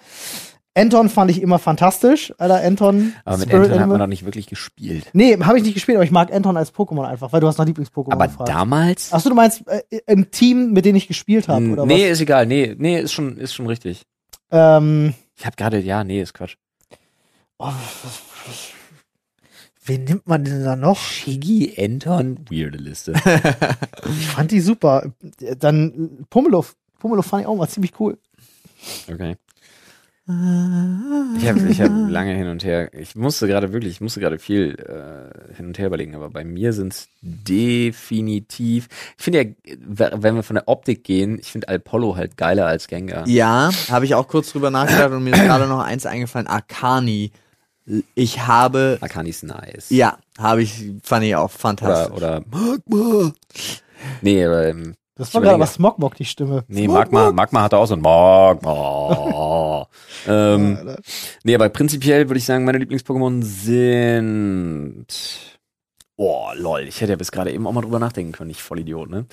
Anton fand ich immer fantastisch. Alter, Anton. Aber mit Spirit Anton hat man noch nicht wirklich gespielt. Nee, habe ich nicht gespielt, aber ich mag Anton als Pokémon einfach, weil du hast nach Lieblings-Pokémon Aber gefragt. damals? Achso, du meinst äh, im Team, mit dem ich gespielt habe, oder nee, ist egal. Nee, nee, ist schon, ist schon richtig. was? Ähm, Ich habe gerade, ja, nee, ist Quatsch. oh, was, was, wen nimmt man denn da noch? Shiggy, Anton, weirde Liste. Ich fand die super. Dann Pummeluff. Pummeluff fand ich auch mal ziemlich cool. Okay. Ich habe ich hab lange hin und her, ich musste gerade wirklich, ich musste gerade viel äh, hin und her überlegen, aber bei mir sind es definitiv, ich finde ja, wenn wir von der Optik gehen, ich finde Alpollo halt geiler als Gengar. Ja, habe ich auch kurz drüber nachgedacht und mir ist gerade noch eins eingefallen. Arcani. Ich habe, Arcani ist nice. ja, habe ich, fand ich auch fantastisch. Oder, oder Magma. Nee, aber, ähm, Das war gerade was Smogmog, die Stimme. nee, Magma, Magma hatte auch so ein Magma. ähm, Alter. Nee, aber prinzipiell würde ich sagen, meine Lieblings-Pokémon sind. Oh, lol. Ich hätte ja bis gerade eben auch mal drüber nachdenken können. Ich voll Idiot, ne?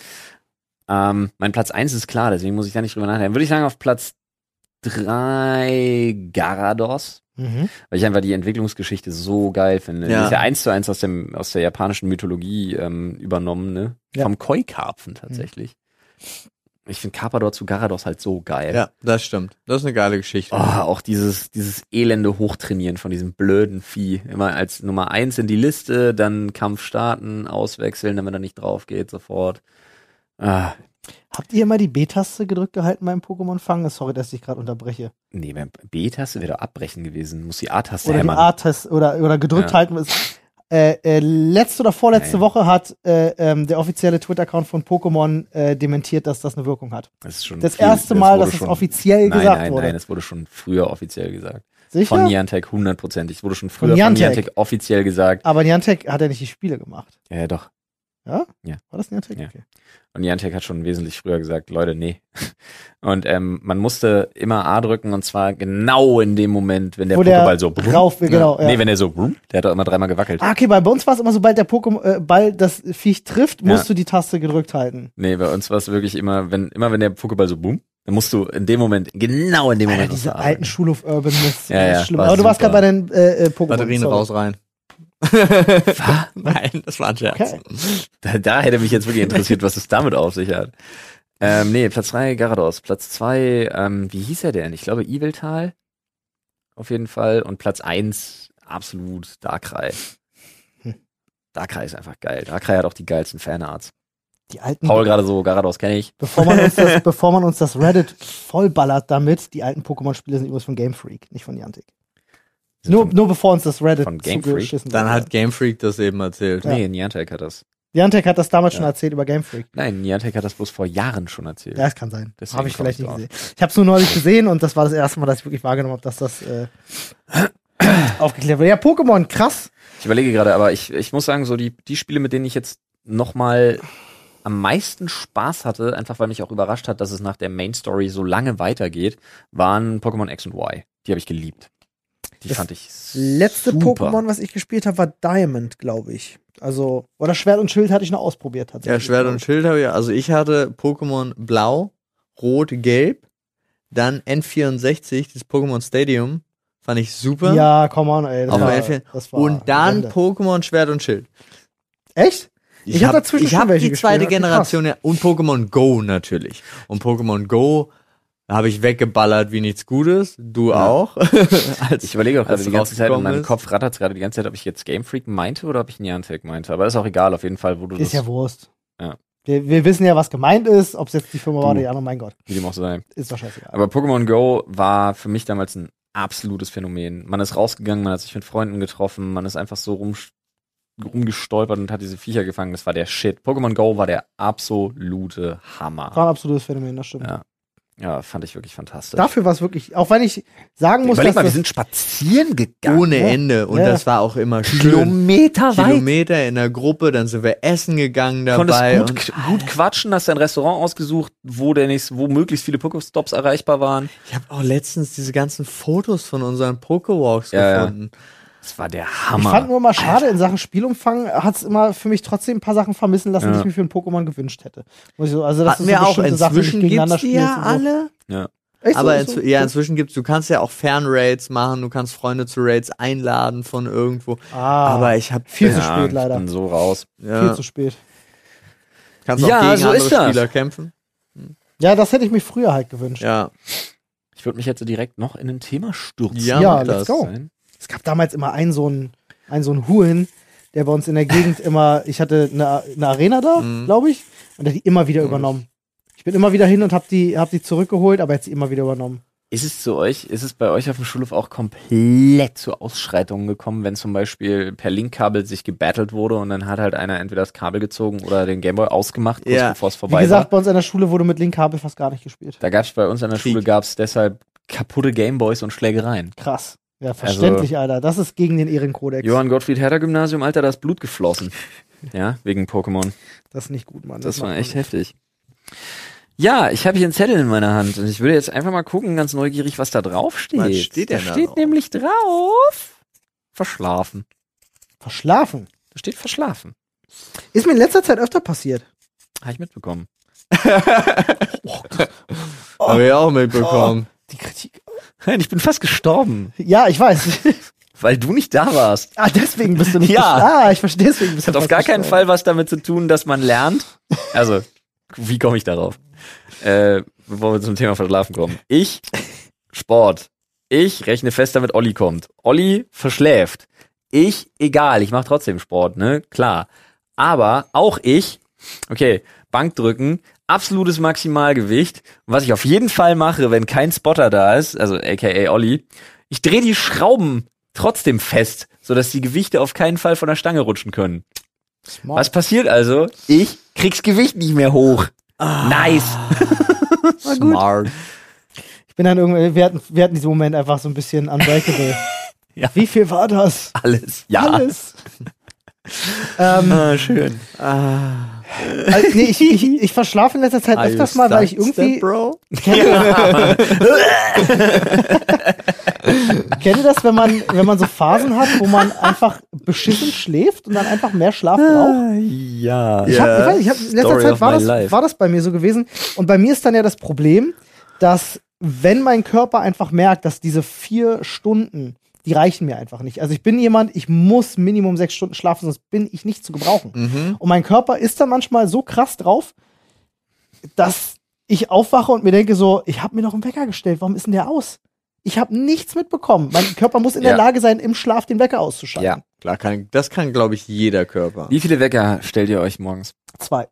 Ähm, mein Platz 1 ist klar, deswegen muss ich da nicht drüber nachdenken. Würde ich sagen, auf Platz 3 Garados. Mhm. Weil ich einfach die Entwicklungsgeschichte so geil finde. Ja. Die ist ja eins zu eins aus, dem, aus der japanischen Mythologie ähm, übernommen, ne? Ja. Vom Koi-Karpfen tatsächlich. Ich finde Carpador zu Garados halt so geil. Ja, das stimmt. Das ist eine geile Geschichte. Oh, auch dieses, dieses elende Hochtrainieren von diesem blöden Vieh. Immer als Nummer eins in die Liste, dann Kampf starten, auswechseln, damit er nicht drauf geht, sofort. Ah, Habt ihr immer die B-Taste gedrückt gehalten beim Pokémon fangen? Sorry, dass ich gerade unterbreche. nee, beim B-Taste wäre doch abbrechen gewesen. Muss die A-Taste Oder die hämmern. A-Taste oder, oder gedrückt Ja. halten. Ist, äh, äh, letzte oder vorletzte Nein. Woche hat äh, ähm, der offizielle Twitter-Account von Pokémon äh, dementiert, dass das eine Wirkung hat. Das ist schon Das viel- erste Mal, wurde dass es schon- offiziell nein, gesagt nein, wurde. Nein, es wurde schon früher offiziell gesagt. Sicher? Von Niantic, hundertprozentig. Es wurde schon früher von Niantic? Niantic, offiziell gesagt. Aber Niantic hat ja nicht die Spiele gemacht. Ja, ja, doch. Ja? Ja. War das Niantic? Ja. Okay. Und Niantic hat schon wesentlich früher gesagt, Leute, nee. Und ähm, man musste immer A drücken und zwar genau in dem Moment, wenn der Wo der Pokéball so rauf will, genau, ja. Nee, wenn der so der hat doch immer dreimal gewackelt. Ah, okay, weil bei uns war es immer, sobald der Pokémon äh, Ball das Viech trifft, musst du die Taste gedrückt halten. Nee, bei uns war es wirklich immer, wenn immer wenn der Pokéball so boom, dann musst du in dem Moment, genau in dem Alter, Moment. diese musst du A alten drücken. Schulhof Urban Myths, Ja, ja, das ist schlimm. Aber du warst gerade bei den äh, äh, Pokémon. Batterien sorry. raus rein. Nein, das war ein Scherz. Okay. Da, da hätte mich jetzt wirklich interessiert, was es damit auf sich hat. Ähm, nee, Platz 3 Garados, Platz 2, ähm, wie hieß er denn? Ich glaube Eviltal. Auf jeden Fall. Und Platz 1 absolut Darkrai. Hm. Darkrai ist einfach geil. Darkrai hat auch die geilsten Fanarts. Die alten, Paul gerade so, Garados kenne ich. bevor man uns das, bevor man uns das Reddit vollballert damit, die alten Pokémon-Spiele sind übrigens von Game Freak, nicht von Niantic. Nur, von- nur bevor uns das Reddit von Game Freak? Dann hat Game Freak das eben erzählt. Ja. Nee, Niantic hat das. Niantic hat das damals schon Ja. erzählt über Game Freak. Nein, Niantic hat das bloß vor Jahren schon erzählt. Ja, das kann sein. Deswegen Habe ich vielleicht ich nicht gesehen. Ich habe es nur neulich gesehen und das war das erste Mal, dass ich wirklich wahrgenommen habe, dass das äh, aufgeklärt wurde. Ja, Pokémon, krass. Ich überlege gerade, aber ich, ich muss sagen, so die, die Spiele, mit denen ich jetzt noch mal am meisten Spaß hatte, einfach weil mich auch überrascht hat, dass es nach der Main Story so lange weitergeht, waren Pokémon X und Y. Die habe ich geliebt. Die Das fand ich Letzte super. Pokémon, was ich gespielt habe, war Diamond, glaube ich. Also, oder Schwert und Schild hatte ich noch ausprobiert Ja, tatsächlich. Schwert und Schild habe ich. Also ich hatte Pokémon Blau, Rot, Gelb, dann N64, das Pokémon Stadium, fand ich super. Ja, come on, ey. Das Auf war, das war Und dann. Pokémon Schwert und Schild. Echt? Ich hab dazwischen ich schon hab welche die zweite gespielt, Generation ja, und Pokémon Go natürlich. Und Pokémon Go habe ich weggeballert wie nichts Gutes. Du Ja. auch. Als, Ich überlege auch gerade die ganze Zeit in meinem ist. Kopf rattert gerade die ganze Zeit, ob ich jetzt Game Freak meinte oder ob ich Niantic meinte. Aber ist auch egal, auf jeden Fall, wo du Ist das, ja Wurst. Ja. Wir, wir wissen ja, was gemeint ist. Ob es jetzt die Firma war Du. oder die andere, mein Gott. wie dem auch sei. Ist doch scheißegal. Aber Pokémon Go war für mich damals ein absolutes Phänomen. Man ist rausgegangen, man hat sich mit Freunden getroffen, man ist einfach so rum, rumgestolpert und hat diese Viecher gefangen. Das war der Shit. Pokémon Go war der absolute Hammer. War ein absolutes Phänomen, das stimmt. Ja. Ja, fand ich wirklich fantastisch. Dafür war es wirklich, auch wenn ich sagen muss, Überleg dass mal, wir sind spazieren gegangen. Ohne Ja. Ende. Und Ja. das war auch immer schön. Kilometer weit. Kilometer in der Gruppe, dann sind wir essen gegangen Du konntest dabei. gut, und gut quatschen, hast dein Restaurant ausgesucht, wo der nächste, wo möglichst viele Pokestops erreichbar waren. ich habe auch letztens diese ganzen Fotos von unseren Pokewalks Ja, ja. Das war der ich Hammer. fand nur mal schade, in Sachen Spielumfang hat es immer für mich trotzdem ein paar Sachen vermissen lassen, die Ja. ich mir für ein Pokémon gewünscht hätte. Ich so, also das Hatten ist wir so auch die inzwischen ich gegeneinander gibt's die ja so. alle. ja. Echt so, Aber so? inzw ja, inzwischen gibt's, du kannst ja auch Fernraids machen, du kannst Freunde zu Raids einladen von irgendwo. Ah, Aber ich habe viel zu ja, spät leider. Ich bin so raus. ja, Viel zu spät. kannst auch gegen so andere ist das. Spieler kämpfen. Ja, das hätte ich mir früher halt gewünscht. Ja, Ich würde mich jetzt so direkt noch in ein Thema stürzen. Ja, Ja, let's das. go. Es gab damals immer einen so einen, einen so einen Huren, der bei uns in der Gegend immer, ich hatte eine, eine Arena da, Mhm. glaube ich, und der hat die immer wieder übernommen. Ich bin immer wieder hin und hab die, hab die zurückgeholt, aber jetzt immer wieder übernommen. Ist es zu euch, ist es bei euch auf dem Schulhof auch komplett zu Ausschreitungen gekommen, wenn zum Beispiel per Linkkabel sich gebattelt wurde und dann hat halt einer entweder das Kabel gezogen oder den Gameboy ausgemacht, kurz Ja. bevor es Wie vorbei gesagt, war? bei uns an der Schule wurde mit Linkkabel fast gar nicht gespielt. Da gab es bei uns an der Krieg. Schule gab es deshalb kaputte Gameboys und Schlägereien. Krass. Ja, verständlich, Alter. Das ist gegen den Ehrenkodex. Johann Gottfried Herder Gymnasium, Alter, da ist Blut geflossen. Ja, wegen Pokémon. Das ist nicht gut, Mann. Das macht war echt nicht. heftig. Ja, ich habe hier einen Zettel in meiner Hand und ich würde jetzt einfach mal gucken, ganz neugierig, was da drauf steht. Was steht da denn da steht drauf? nämlich drauf verschlafen. Verschlafen. Da steht verschlafen. Ist mir in letzter Zeit öfter passiert. Habe ich mitbekommen. habe ich auch mitbekommen. Die Kritik. Nein, ich bin fast gestorben, Ja, ich weiß. weil du nicht da warst. ah, deswegen bist du nicht. Ja. gest- Ah, ich verstehe deswegen. Bist Das hat du auf gar keinen gestorben. Fall was damit zu tun, dass man lernt. Also, wie komme ich darauf? Äh, bevor wir zum Thema Verschlafen kommen. Ich, Sport. Ich rechne fest, damit Olli kommt. Olli verschläft. Ich, egal, ich mache trotzdem Sport, ne? Klar. Aber auch ich, okay, Bankdrücken, absolutes Maximalgewicht. Und was ich auf jeden Fall mache, wenn kein Spotter da ist, also aka Olli, ich drehe die Schrauben trotzdem fest, sodass die Gewichte auf keinen Fall von der Stange rutschen können. Smart. Was passiert also? Ich krieg's Gewicht nicht mehr hoch. Nice. Smart. Ich bin dann irgendwie, wir hatten, wir hatten diesen Moment einfach so ein bisschen unbreakable. Ja. Wie viel war das? Alles. Ja. Alles. Ähm, Ah, schön. also, nee, ich, ich, ich verschlafe in letzter Zeit Are öfters mal, weil ich irgendwie. Bro? Kennt ihr das, wenn man, wenn man so Phasen hat, wo man einfach beschissen schläft und dann einfach mehr Schlaf braucht? Ja. Ich, hab, ich, weiß, ich hab, in letzter Story Zeit war das, life. war das bei mir so gewesen. Und bei mir ist dann ja das Problem, dass wenn mein Körper einfach merkt, dass diese vier Stunden, die reichen mir einfach nicht. Also ich bin jemand, ich muss Minimum sechs Stunden schlafen, sonst bin ich nicht zu gebrauchen. Mhm. Und mein Körper ist dann manchmal so krass drauf, dass ich aufwache und mir denke so, ich habe mir noch einen Wecker gestellt, warum ist denn der aus? Ich habe nichts mitbekommen. Mein Körper muss in der Ja. Lage sein, im Schlaf den Wecker auszuschalten. Ja. Klar, kann, das kann, glaube ich, jeder Körper. Wie viele Wecker stellt ihr euch morgens? Zwei.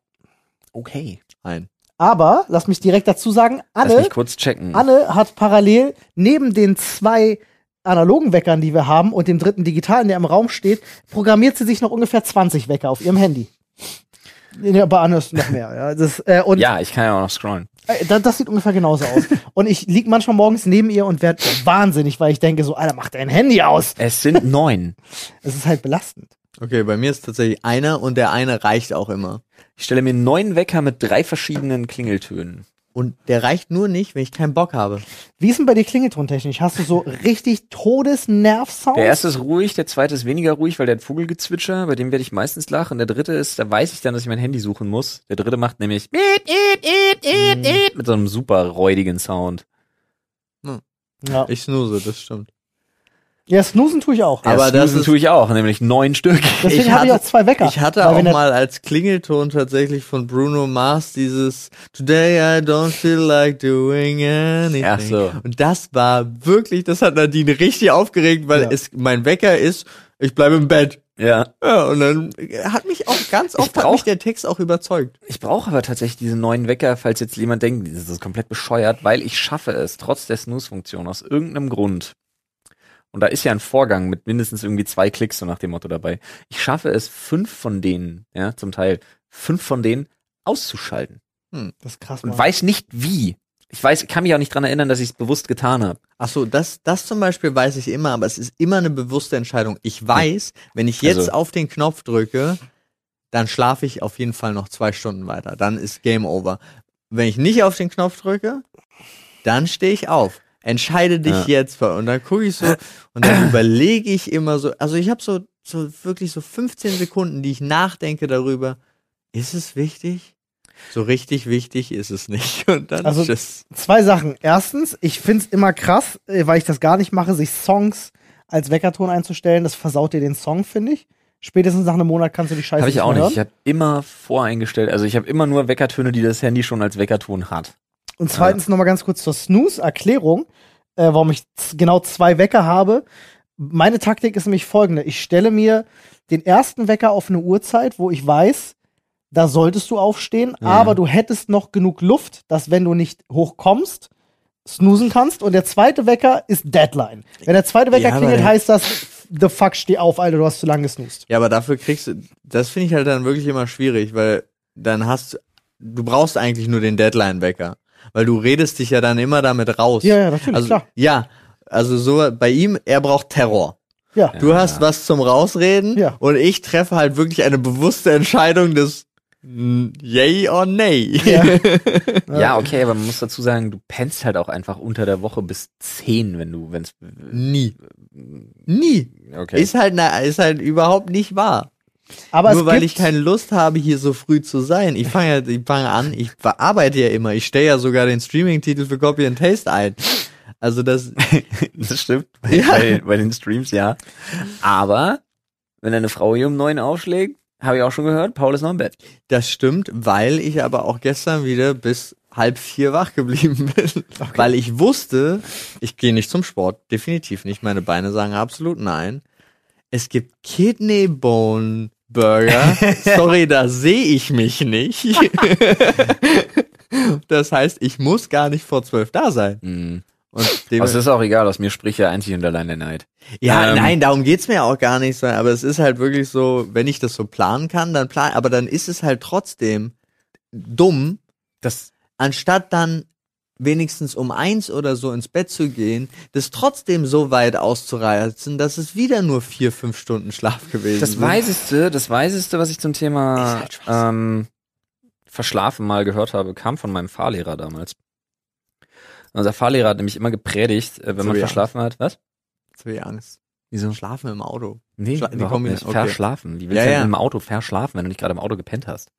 Okay. Ein. Aber, lass mich direkt dazu sagen, Lass Anne, mich kurz checken. Anne hat parallel neben den zwei analogen Weckern, die wir haben, und dem dritten digitalen, der im Raum steht, programmiert sie sich noch ungefähr 20 Wecker auf ihrem Handy. Nee, bei Anne ist noch mehr. Ja. Das, äh, und Ja, ich kann ja auch noch scrollen. äh, das, das sieht ungefähr genauso aus. Und ich lieg manchmal morgens neben ihr und werde wahnsinnig, weil ich denke so, Alter, mach dein Handy aus. Es sind neun. Es ist halt belastend. Okay, bei mir ist tatsächlich einer und der eine reicht auch immer. Ich stelle mir neun Wecker mit drei verschiedenen Klingeltönen. Und der reicht nur nicht, wenn ich keinen Bock habe. Wie ist denn bei dir klingeltontechnisch? Hast du so richtig Todesnerv-Sounds? Der erste ist ruhig, der zweite ist weniger ruhig, weil der hat Vogelgezwitscher, bei dem werde ich meistens lachen. Und der dritte ist, da weiß ich dann, dass ich mein Handy suchen muss. Der dritte macht nämlich mit, so einem super räudigen Sound. ja. Ich snooze, das stimmt. Ja, snoosen tue ich auch. Aber ja, das ist- tue ich auch, nämlich neun Stück. Deswegen ich habe ich auch hatte- zwei Wecker. Ich hatte Weil auch wenn mal als Klingelton tatsächlich von Bruno Mars dieses Today I don't feel like doing anything. Ach so. Und das war wirklich, das hat Nadine richtig aufgeregt, weil Ja. es mein Wecker ist, ich bleibe im Bett. Ja. Ja, und dann hat mich auch ganz oft hat brauch- mich der Text auch überzeugt. Ich brauche aber tatsächlich diese neuen Wecker, falls jetzt jemand denkt, das ist komplett bescheuert, weil ich schaffe es, trotz der Snooze-Funktion, aus irgendeinem Grund. Und da ist ja ein Vorgang mit mindestens irgendwie zwei Klicks, so nach dem Motto dabei. Ich schaffe es, fünf von denen, ja, zum Teil, fünf von denen auszuschalten. Das ist krass, Und weiß nicht wie. Ich weiß, ich kann mich auch nicht dran erinnern, dass ich es bewusst getan habe. Ach so, das, das zum Beispiel weiß ich immer, aber es ist immer eine bewusste Entscheidung. Ich weiß, wenn ich jetzt Also- auf den Knopf drücke, dann schlafe ich auf jeden Fall noch zwei Stunden weiter. Dann ist Game Over. Wenn ich nicht auf den Knopf drücke, dann stehe ich auf. Entscheide dich Ja. jetzt. Und dann gucke ich so und dann überlege ich immer so. Also ich habe so, so wirklich so 15 Sekunden, die ich nachdenke darüber. Ist es wichtig? So richtig wichtig ist es nicht. Und dann Also- tschüss. Zwei Sachen. Erstens, ich find's immer krass, äh, weil ich das gar nicht mache, sich Songs als Weckerton einzustellen. Das versaut dir den Song, finde ich. Spätestens nach einem Monat kannst du die Scheiße Habe ich auch nicht. Ich hören. habe immer voreingestellt, also ich habe immer nur Weckertöne, die das Handy schon als Weckerton hat. Und zweitens noch mal ganz kurz zur Snooze-Erklärung, äh, warum ich genau zwei Wecker habe. Meine Taktik ist nämlich folgende. Ich stelle mir den ersten Wecker auf eine Uhrzeit, wo ich weiß, da solltest du aufstehen, Ja. aber du hättest noch genug Luft, dass wenn du nicht hochkommst, snoosen kannst. Und der zweite Wecker ist Deadline. Wenn der zweite Wecker Ja, klingelt, heißt das, the fuck, steh auf, Alter, du hast zu lange gesnoost. Ja, aber dafür kriegst du, das finde ich halt dann wirklich immer schwierig, weil dann hast du brauchst eigentlich nur den Deadline-Wecker, weil du redest dich ja dann immer damit raus. Ja, ja, natürlich, also, klar. Ja, also so bei ihm, er braucht Terror. Ja. Du hast was zum Rausreden Ja. und ich treffe halt wirklich eine bewusste Entscheidung des Yay or Nay. Ja. Ja. okay, aber man muss dazu sagen, du pennst halt auch einfach unter der Woche bis 10, wenn du, wenn's Nie. Nie. okay. Ist halt na, ist halt überhaupt nicht wahr. Aber Nur weil ich keine Lust habe, hier so früh zu sein. Ich fange ja, ich fange an, ich bearbeite ja immer. Ich stelle ja sogar den Streaming-Titel für Copy and Taste ein. Also das, das stimmt. Bei, Ja. bei, bei den Streams ja. Aber wenn deine Frau hier um neun aufschlägt, habe ich auch schon gehört, Paul ist noch im Bett. das stimmt, weil ich aber auch gestern wieder bis halb vier wach geblieben bin. Weil ich wusste, ich gehe nicht zum Sport. Definitiv nicht. Meine Beine sagen absolut nein. Es gibt Kidney Bone Burger. Sorry, da sehe ich mich nicht. das heißt, ich muss gar nicht vor zwölf da sein. Mhm. Und dem es ist auch egal, aus mir spricht ja einzig und allein der Neid. Ja, Ähm, nein, darum geht's mir auch gar nicht so. Aber es ist halt wirklich so, wenn ich das so planen kann, dann plan, aber dann ist es halt trotzdem dumm, Das, anstatt dann wenigstens um eins oder so ins Bett zu gehen, das trotzdem so weit auszureizen, dass es wieder nur vier, fünf Stunden Schlaf gewesen das sind. Weiseste, das Weiseste, was ich zum Thema halt ähm, Verschlafen mal gehört habe, kam von meinem Fahrlehrer damals. Unser Fahrlehrer hat nämlich immer gepredigt, äh, wenn So man verschlafen hat. Was? Jetzt hab ich Angst. Wieso? Schlafen im Auto. Nee, Schla- die überhaupt nicht. okay. Verschlafen. Wie willst Ja, du denn ja. im Auto verschlafen, wenn du nicht gerade im Auto gepennt hast?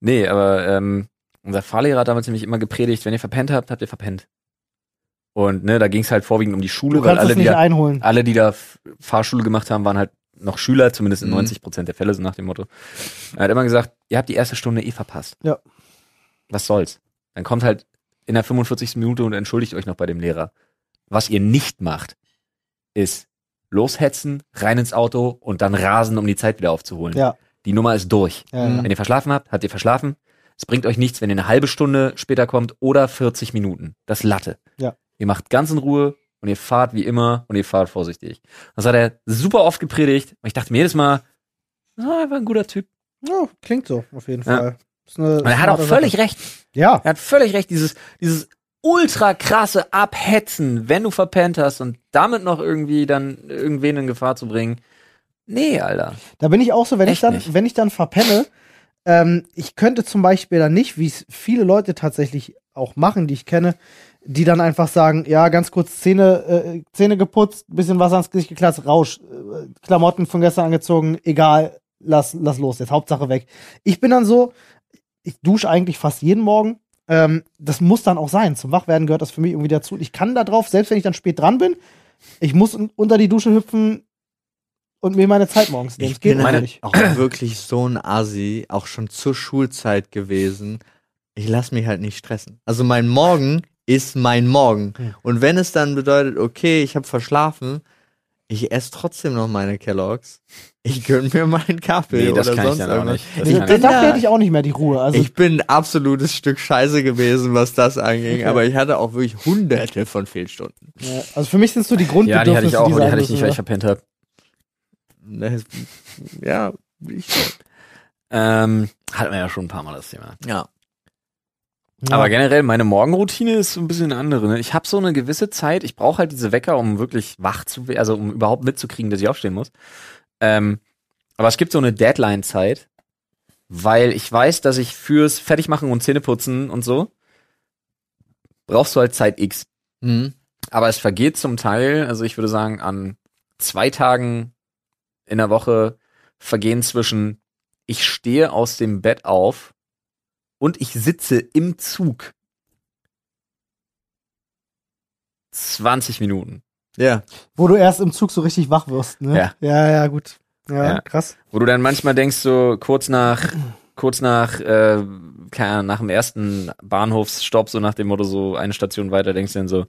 Nee, aber ähm, unser Fahrlehrer hat damals nämlich immer gepredigt, wenn ihr verpennt habt, habt ihr verpennt. Und ne, da ging es halt vorwiegend um die Schule, du weil alle die, da, einholen. alle, die da Fahrschule gemacht haben, waren halt noch Schüler, zumindest in Mhm. 90 Prozent der Fälle, so nach dem Motto. Er hat immer gesagt, ihr habt die erste Stunde eh verpasst. Ja. Was soll's? Dann kommt halt in der 45. Minute und entschuldigt euch noch bei dem Lehrer. Was ihr nicht macht, ist loshetzen, rein ins Auto und dann rasen, um die Zeit wieder aufzuholen. Ja. Die Nummer ist durch. Ja, ja. Wenn ihr verschlafen habt, habt ihr verschlafen. Es bringt euch nichts, wenn ihr eine halbe Stunde später kommt oder 40 Minuten. Das Latte. Ja. Ihr macht ganz in Ruhe und ihr fahrt wie immer und ihr fahrt vorsichtig. Das hat er super oft gepredigt. Und ich dachte mir jedes Mal, ah, er war ein guter Typ. Ja, klingt so, auf jeden Ja. Fall. Und er hat auch völlig Sache. recht. Ja, Er hat völlig recht. Dieses, dieses ultra krasse Abhetzen, wenn du verpennt hast und damit noch irgendwie dann irgendwen in Gefahr zu bringen. Nee, Alter. da bin ich auch so, wenn ich Echt dann, nicht. wenn ich dann verpenne, ähm, ich könnte zum Beispiel dann nicht, wie es viele Leute tatsächlich auch machen, die ich kenne, die dann einfach sagen, ja, ganz kurz Zähne, äh, Zähne geputzt, bisschen Wasser ins Gesicht geklatzt, Rausch, äh, Klamotten von gestern angezogen, egal, lass, lass los, jetzt Hauptsache weg. Ich bin dann so, ich dusche eigentlich fast jeden Morgen. Ähm, das muss dann auch sein. Zum Wachwerden gehört das für mich irgendwie dazu. Ich kann da drauf, selbst wenn ich dann spät dran bin, ich muss un- unter die Dusche hüpfen und mir meine Zeit morgens nehmen. Ich bin meine- nicht. auch wirklich so ein Assi, auch schon zur Schulzeit gewesen. Ich lass mich halt nicht stressen. Also mein Morgen ist mein Morgen. Hm. Und wenn es dann bedeutet, okay, ich habe verschlafen, ich esse trotzdem noch meine Kelloggs. Ich gönn mir meinen Kaffee Nee, das oder kann ich sonst dann auch irgendwas. nicht. Das Nee, kann da- ich dafür da- hätte ich auch nicht mehr die Ruhe. Also ich bin ein absolutes Stück Scheiße gewesen, was das anging, Okay. aber ich hatte auch wirklich hunderte von Fehlstunden. Ja, also für mich sind so die Ja, Grundbedürfnisse, die hatte ich auch, aber die hatte ich nicht, weil ich habe. Das- Ja, ich, Ähm, hatten wir ja schon ein paar Mal das Thema. ja. Ja. Aber generell, meine Morgenroutine ist so ein bisschen eine andere. Ne? Ich habe so eine gewisse Zeit, ich brauche halt diese Wecker, um wirklich wach zu werden, also um überhaupt mitzukriegen, dass ich aufstehen muss. Ähm, aber es gibt so eine Deadline-Zeit, weil ich weiß, dass ich fürs Fertigmachen und Zähneputzen und so brauchst du halt Zeit X. Mhm. Aber es vergeht zum Teil, also ich würde sagen, an zwei Tagen in der Woche vergehen zwischen ich stehe aus dem Bett auf und ich sitze im Zug 20 Minuten. Ja. Wo du erst im Zug so richtig wach wirst, ne? Ja. Ja, ja, gut. Ja, ja. krass. Wo du dann manchmal denkst, so kurz nach, kurz nach, äh, keine Ahnung, nach dem ersten Bahnhofsstopp, so nach dem Motto, so eine Station weiter, denkst du dann so,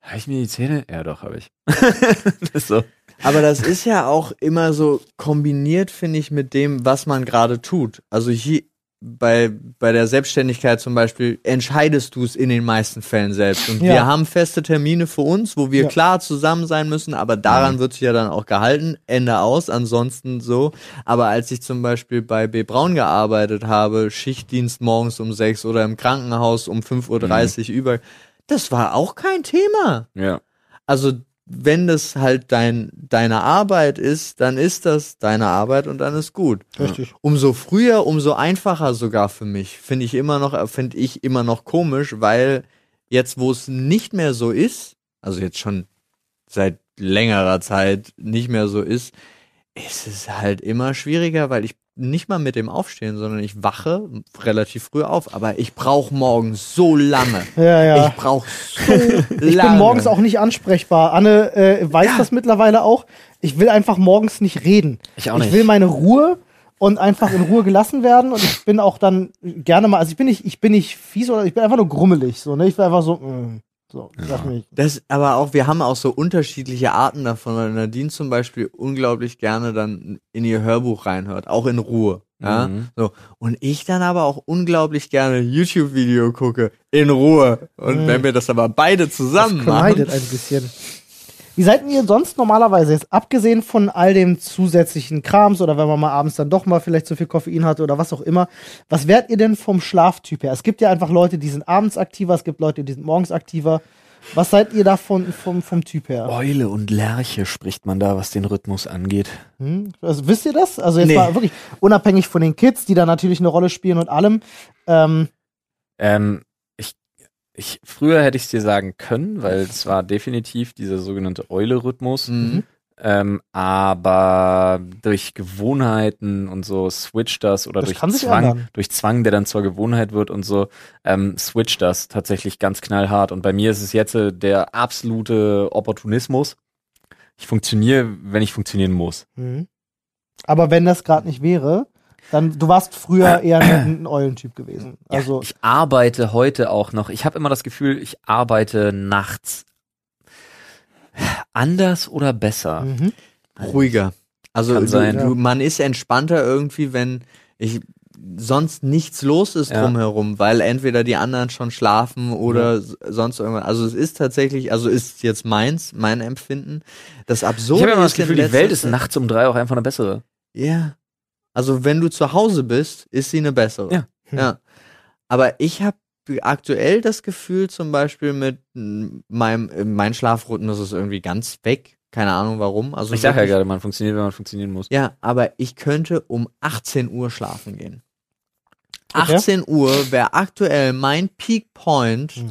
habe ich mir die Zähne? Ja, doch, habe ich. das ist so. Aber das ist ja auch immer so kombiniert, finde ich, mit dem, was man gerade tut. Also hier bei, bei der Selbstständigkeit zum Beispiel entscheidest du es in den meisten Fällen selbst. Und ja. wir haben feste Termine für uns, wo wir ja. klar zusammen sein müssen, aber daran mhm. wird sich ja dann auch gehalten. Ende aus, ansonsten so. Aber als ich zum Beispiel bei B. Braun gearbeitet habe, Schichtdienst morgens um sechs oder im Krankenhaus um 5.30 Uhr mhm. über, das war auch kein Thema. Ja. Also wenn das halt dein, deine Arbeit ist, dann ist das deine Arbeit und dann ist gut. Richtig. Umso früher, umso einfacher sogar für mich. Finde ich immer noch, finde ich immer noch komisch, weil jetzt, wo es nicht mehr so ist, also jetzt schon seit längerer Zeit nicht mehr so ist, ist es halt immer schwieriger, weil ich nicht mal mit dem Aufstehen, sondern ich wache relativ früh auf, aber ich brauche morgens so lange. Ja, ja. Ich brauche so lange. Ich bin morgens auch nicht ansprechbar. Anne äh, weiß ja. das mittlerweile auch. Ich will einfach morgens nicht reden. Ich auch nicht. Ich will meine Ruhe und einfach in Ruhe gelassen werden und ich bin auch dann gerne mal, also ich bin nicht, ich bin nicht fies oder ich bin einfach nur grummelig, so, ne? Ich bin einfach so, mh. So, ja. Das, aber auch, wir haben auch so unterschiedliche Arten davon, weil Nadine zum Beispiel unglaublich gerne dann in ihr Hörbuch reinhört, auch in Ruhe. Ja, mhm. so. Und ich dann aber auch unglaublich gerne YouTube-Video gucke, in Ruhe. Und mhm. wenn wir das aber beide zusammen das machen. ein bisschen. Wie seid ihr sonst normalerweise jetzt, abgesehen von all dem zusätzlichen Krams oder wenn man mal abends dann doch mal vielleicht zu viel Koffein hatte oder was auch immer, was wärt ihr denn vom Schlaftyp her? Es gibt ja einfach Leute, die sind abends aktiver, es gibt Leute, die sind morgens aktiver. Was seid ihr da von, vom, vom Typ her? Eule und Lerche spricht man da, was den Rhythmus angeht. Hm? Also, wisst ihr das? Also jetzt nee. mal wirklich unabhängig von den Kids, die da natürlich eine Rolle spielen und allem. Ähm, ähm, ich, früher hätte ich es dir sagen können, weil es war definitiv dieser sogenannte Eule-Rhythmus. Mhm. Ähm, aber durch Gewohnheiten und so switcht das oder das durch Zwang, durch Zwang, der dann zur Gewohnheit wird und so, ähm, switcht das tatsächlich ganz knallhart. Und bei mir ist es jetzt äh, der absolute Opportunismus. Ich funktioniere, wenn ich funktionieren muss. Mhm. Aber wenn das gerade nicht wäre, dann, du warst früher eher ein, ein Eulentyp gewesen. Also ja, ich arbeite heute auch noch. Ich habe immer das Gefühl, ich arbeite nachts anders oder besser. Mhm. Ruhiger. Also du, du, man ist entspannter irgendwie, wenn ich sonst nichts los ist ja. drumherum, weil entweder die anderen schon schlafen oder ja. sonst irgendwas. Also es ist tatsächlich, also ist jetzt meins, mein Empfinden. Das Absurde Ich habe immer das Gefühl, die Welt ist nachts um drei auch einfach eine bessere. Ja. Also wenn du zu Hause bist, ist sie eine bessere. Ja. Hm. ja. Aber ich habe aktuell das Gefühl zum Beispiel mit meinem, mein Schlafrhythmus ist irgendwie ganz weg. Keine Ahnung warum. Also ich sage ja gerade, man funktioniert, wenn man funktionieren muss. Ja, aber ich könnte um 18 Uhr schlafen gehen. Okay. 18 Uhr wäre aktuell mein Peak Point hm.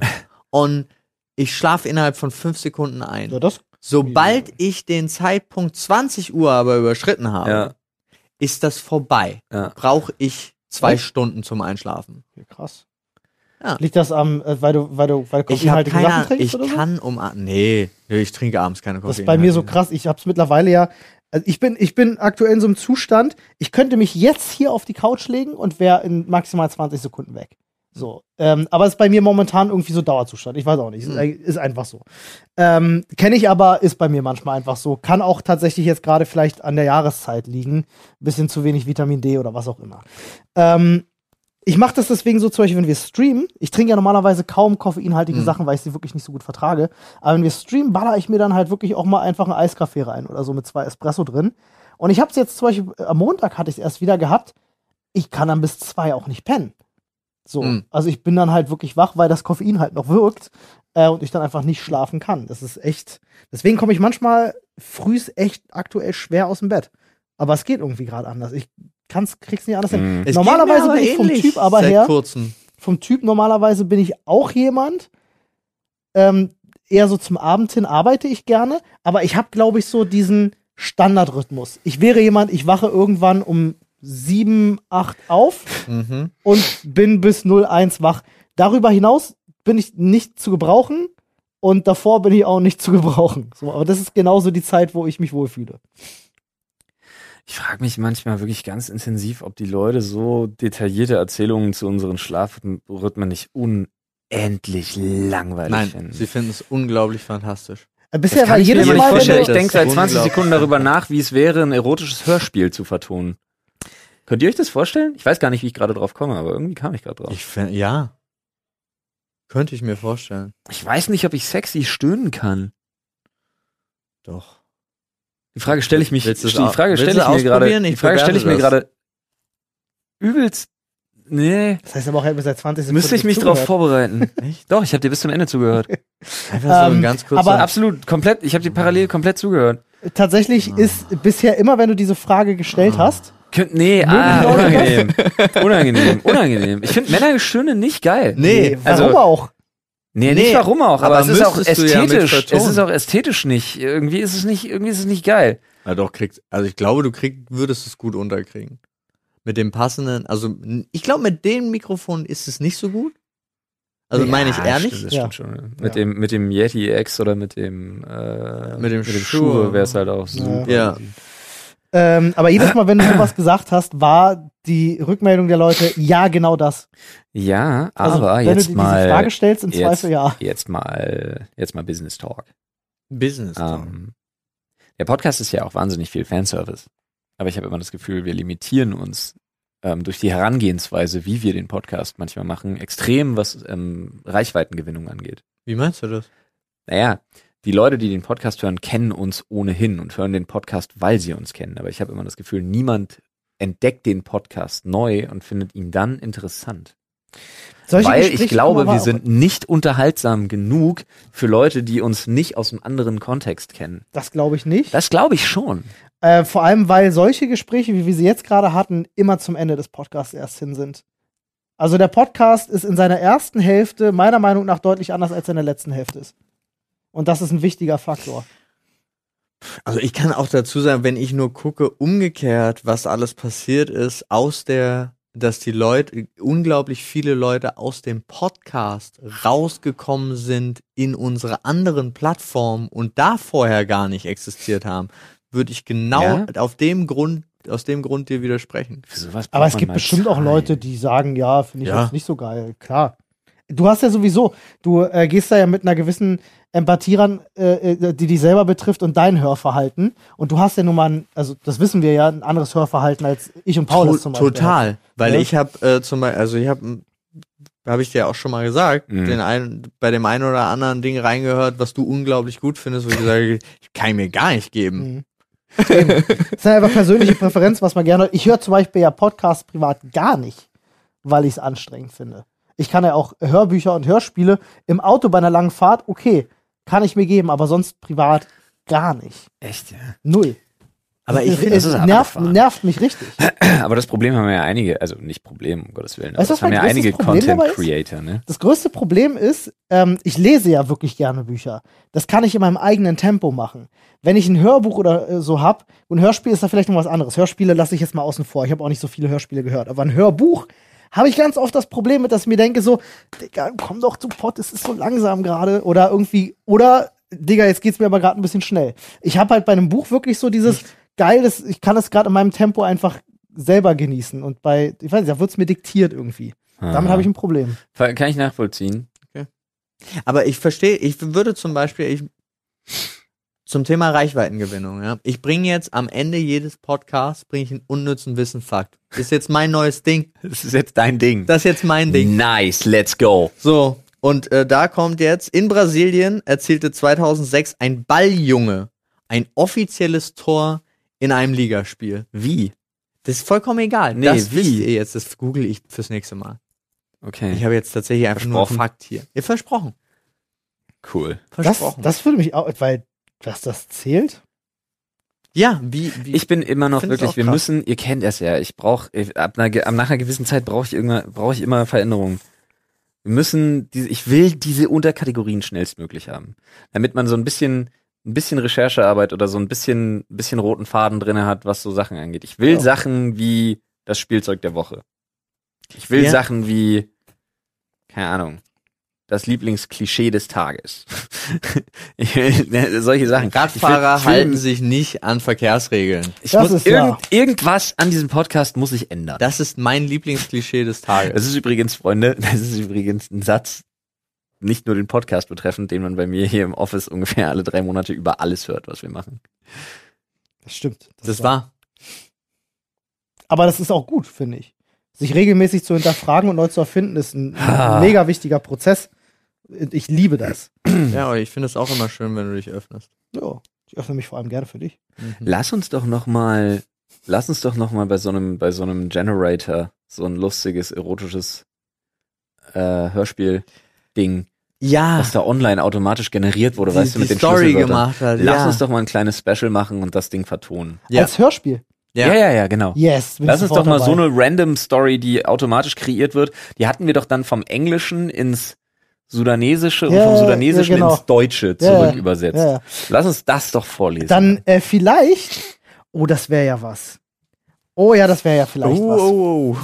und ich schlafe innerhalb von fünf Sekunden ein. Ja, das Sobald ich den Zeitpunkt 20 Uhr aber überschritten habe, ja ist das vorbei. Ja. Brauche ich zwei Echt? Stunden zum Einschlafen. Ja, krass. Ja. Liegt das am, äh, weil du, weil du, weil du koffeinhaltige Sachen trinkst ich oder so? kann um, nee, ich trinke abends keine Koffein. Das ist bei mir so krass. Ich hab's mittlerweile ja, also ich bin, ich bin aktuell in so einem Zustand, ich könnte mich jetzt hier auf die Couch legen und wäre in maximal 20 Sekunden weg. So. Ähm, aber ist bei mir momentan irgendwie so Dauerzustand. Ich weiß auch nicht. Ist, mhm. ist einfach so. Ähm, Kenne ich aber, ist bei mir manchmal einfach so. Kann auch tatsächlich jetzt gerade vielleicht an der Jahreszeit liegen. Bisschen zu wenig Vitamin D oder was auch immer. Ähm, ich mache das deswegen so zum Beispiel, wenn wir streamen. Ich trinke ja normalerweise kaum koffeinhaltige mhm. Sachen, weil ich sie wirklich nicht so gut vertrage. Aber wenn wir streamen, baller ich mir dann halt wirklich auch mal einfach einen Eiskaffee rein oder so mit zwei Espresso drin. Und ich habe es jetzt zum Beispiel, am Montag hatte ich es erst wieder gehabt. Ich kann dann bis zwei auch nicht pennen. So, mhm. also ich bin dann halt wirklich wach, weil das Koffein halt noch wirkt äh, und ich dann einfach nicht schlafen kann. Das ist echt. Deswegen komme ich manchmal frühs echt aktuell schwer aus dem Bett. Aber es geht irgendwie gerade anders. Ich kann's, krieg's nicht anders hin. Es normalerweise bin ich vom Typ aber her. Kurzem. Vom Typ normalerweise bin ich auch jemand. Ähm, eher so zum Abend hin arbeite ich gerne, aber ich habe, glaube ich, so diesen Standardrhythmus. Ich wäre jemand, ich wache irgendwann um 7, 8 auf mhm. und bin bis 01 wach. Darüber hinaus bin ich nicht zu gebrauchen und davor bin ich auch nicht zu gebrauchen. So, aber das ist genauso die Zeit, wo ich mich wohlfühle. Ich frage mich manchmal wirklich ganz intensiv, ob die Leute so detaillierte Erzählungen zu unseren Schlafrhythmen nicht unendlich langweilig Nein, finden. sie finden es unglaublich fantastisch. Äh, bisher war jedes Mal, vorstellen. Ich denke seit 20 Sekunden darüber nach, wie es wäre, ein erotisches Hörspiel zu vertonen. Könnt ihr euch das vorstellen? Ich weiß gar nicht, wie ich gerade drauf komme, aber irgendwie kam ich gerade drauf. Ich find, ja. Könnte ich mir vorstellen. Ich weiß nicht, ob ich sexy stöhnen kann. Doch. Die Frage stelle ich mich, die Frage stelle ich mir gerade, die Frage stelle ich mir gerade übelst, nee. Das heißt aber auch, bis seit 20 Sekunden Müsste ich mich darauf vorbereiten. Echt? Doch, ich habe dir bis zum Ende zugehört. Einfach so um, ganz kurz. Aber absolut, komplett, ich habe dir parallel komplett zugehört. Tatsächlich oh. ist bisher immer, wenn du diese Frage gestellt oh. hast, nee, ah, unangenehm. unangenehm, unangenehm. Ich finde Männergestöhne nicht geil. Nee, also, warum auch? Nee, nicht warum auch, aber, aber es ist auch ästhetisch. Ja es ist auch ästhetisch nicht. Irgendwie ist es nicht, irgendwie ist es nicht geil. Ja, doch, kriegst, also ich glaube, du krieg, würdest es gut unterkriegen. Mit dem passenden, also ich glaube, mit dem Mikrofon ist es nicht so gut. Also ja, meine ich ehrlich? Stimmt, das ja. stimmt schon. Mit dem, mit dem Yeti X oder mit dem, äh, mit dem, mit dem Schuhe wäre es halt auch super. Ja. Ähm, aber jedes Mal, wenn du sowas gesagt hast, war die Rückmeldung der Leute, ja, genau das. Ja, also, aber wenn jetzt du mal. Diese Frage stellst, im jetzt, Zweifel ja. Jetzt mal, jetzt mal Business Talk. Business Talk. Ähm, der Podcast ist ja auch wahnsinnig viel Fanservice. Aber ich habe immer das Gefühl, wir limitieren uns ähm, durch die Herangehensweise, wie wir den Podcast manchmal machen, extrem, was ähm, Reichweitengewinnung angeht. Wie meinst du das? Naja, die Leute, die den Podcast hören, kennen uns ohnehin und hören den Podcast, weil sie uns kennen. Aber ich habe immer das Gefühl, niemand entdeckt den Podcast neu und findet ihn dann interessant. Solche weil Gespräche ich glaube, wir sind nicht unterhaltsam genug für Leute, die uns nicht aus einem anderen Kontext kennen. Das glaube ich nicht. Das glaube ich schon. Äh, vor allem, weil solche Gespräche, wie wir sie jetzt gerade hatten, immer zum Ende des Podcasts erst hin sind. Also der Podcast ist in seiner ersten Hälfte meiner Meinung nach deutlich anders als in der letzten Hälfte ist. Und das ist ein wichtiger Faktor. Also ich kann auch dazu sagen, wenn ich nur gucke, umgekehrt, was alles passiert ist, aus der, dass die Leute, unglaublich viele Leute aus dem Podcast rausgekommen sind in unsere anderen Plattformen und da vorher gar nicht existiert haben, würde ich genau ja? auf dem Grund aus dem Grund dir widersprechen. Aber es gibt bestimmt Zeit. auch Leute, die sagen, ja, finde ich ja. jetzt nicht so geil. Klar. Du hast ja sowieso, du äh, gehst da ja mit einer gewissen Empathie ran, äh, äh, die dich selber betrifft und dein Hörverhalten. Und du hast ja nun mal, ein, also das wissen wir ja, ein anderes Hörverhalten als ich und Paul to zum Beispiel. Total, weil ja? ich habe äh, zum Beispiel, also ich habe, habe ich dir auch schon mal gesagt, mhm. den einen, bei dem einen oder anderen Ding reingehört, was du unglaublich gut findest, wo ich sage, ich kann mir gar nicht geben. Mhm. das ist einfach persönliche Präferenz, was man gerne. Ich höre zum Beispiel ja Podcasts privat gar nicht, weil ich es anstrengend finde. Ich kann ja auch Hörbücher und Hörspiele im Auto bei einer langen Fahrt, okay, kann ich mir geben, aber sonst privat gar nicht. Echt, ja? Null. Aber ich finde, es nervt, nervt mich richtig. Aber das Problem haben ja einige, also nicht Problem, um Gottes Willen, aber das haben ja einige Content Creator, ne? Das größte Problem ist, ähm, ich lese ja wirklich gerne Bücher. Das kann ich in meinem eigenen Tempo machen. Wenn ich ein Hörbuch oder äh, so hab, und Hörspiel ist da vielleicht noch was anderes. Hörspiele lasse ich jetzt mal außen vor. Ich habe auch nicht so viele Hörspiele gehört. Aber ein Hörbuch habe ich ganz oft das Problem mit, dass ich mir denke so, Digga, komm doch zu Pott, es ist so langsam gerade oder irgendwie oder Digga, jetzt geht's mir aber gerade ein bisschen schnell. Ich habe halt bei einem Buch wirklich so dieses geiles, ich kann es gerade in meinem Tempo einfach selber genießen und bei ich weiß nicht, da wird's mir diktiert irgendwie. Aha. Damit habe ich ein Problem. Kann ich nachvollziehen. Okay. Aber ich verstehe, ich würde zum Beispiel, ich zum Thema Reichweitengewinnung, ja. Ich bringe jetzt am Ende jedes Podcasts bringe ich einen unnützen Wissensfakt. Das ist jetzt mein neues Ding. Das ist jetzt dein Ding. Das ist jetzt mein Ding. Nice, let's go. So, und äh, da kommt jetzt, in Brasilien erzielte 2006 ein Balljunge ein offizielles Tor in einem Ligaspiel. Wie? Das ist vollkommen egal. Nee, das wie? ihr jetzt, das google ich fürs nächste Mal. Okay. Ich habe jetzt tatsächlich einfach nur einen Versprochen. Fakt hier. Ja, versprochen. cool. Das, Versprochen. das würde mich auch, weil, was das zählt? ja, wie, wie Ich bin immer noch wirklich, wir krass. müssen, ihr kennt es ja, ich brauche, ab einer, ab nach einer gewissen Zeit brauche ich immer, brauche ich immer Veränderungen. Wir müssen diese, ich will diese Unterkategorien schnellstmöglich haben. Damit man so ein bisschen, ein bisschen Recherchearbeit oder so ein bisschen, ein bisschen roten Faden drinne hat, was so Sachen angeht. Ich will Ja. Sachen wie das Spielzeug der Woche. Ich will Ja. Sachen wie, keine Ahnung, das Lieblingsklischee des Tages. ich will, ne, solche Sachen. Radfahrer will, halten sich nicht an Verkehrsregeln. ich Das muss irgend, irgendwas an diesem Podcast muss ich ändern. Das ist mein Lieblingsklischee des Tages. Das ist übrigens, Freunde, das ist übrigens ein Satz, nicht nur den Podcast betreffend, den man bei mir hier im Office ungefähr alle drei Monate über alles hört, was wir machen. Das stimmt. Das war. Aber das ist auch gut, finde ich. Sich regelmäßig zu hinterfragen und neu zu erfinden, ist ein, ein mega wichtiger Prozess. Ich liebe das. Ja, aber ich finde es auch immer schön, wenn du dich öffnest. Ja, ich öffne mich vor allem gerne für dich. Lass uns doch noch mal, lass uns doch noch mal bei so einem, bei so einem Generator so ein lustiges, erotisches äh, Hörspiel-Ding, Ja, was da online automatisch generiert wurde, die, weißt du, mit den Story gemacht hat. Lass ja. uns doch mal ein kleines Special machen und das Ding vertonen. Ja. Als Hörspiel. Ja. ja, ja, ja genau. Yes. Lass uns sofort doch mal dabei. so eine random Story, die automatisch kreiert wird. Die hatten wir doch dann vom Englischen ins Sudanesische und Ja, vom ja, Sudanesischen genau. ins Deutsche Ja, ja. zurück übersetzt. Ja, ja. Lass uns das doch vorlesen. Dann äh, vielleicht. Oh, das wäre ja was. Oh ja, das wäre ja vielleicht Oh, was. oh, oh.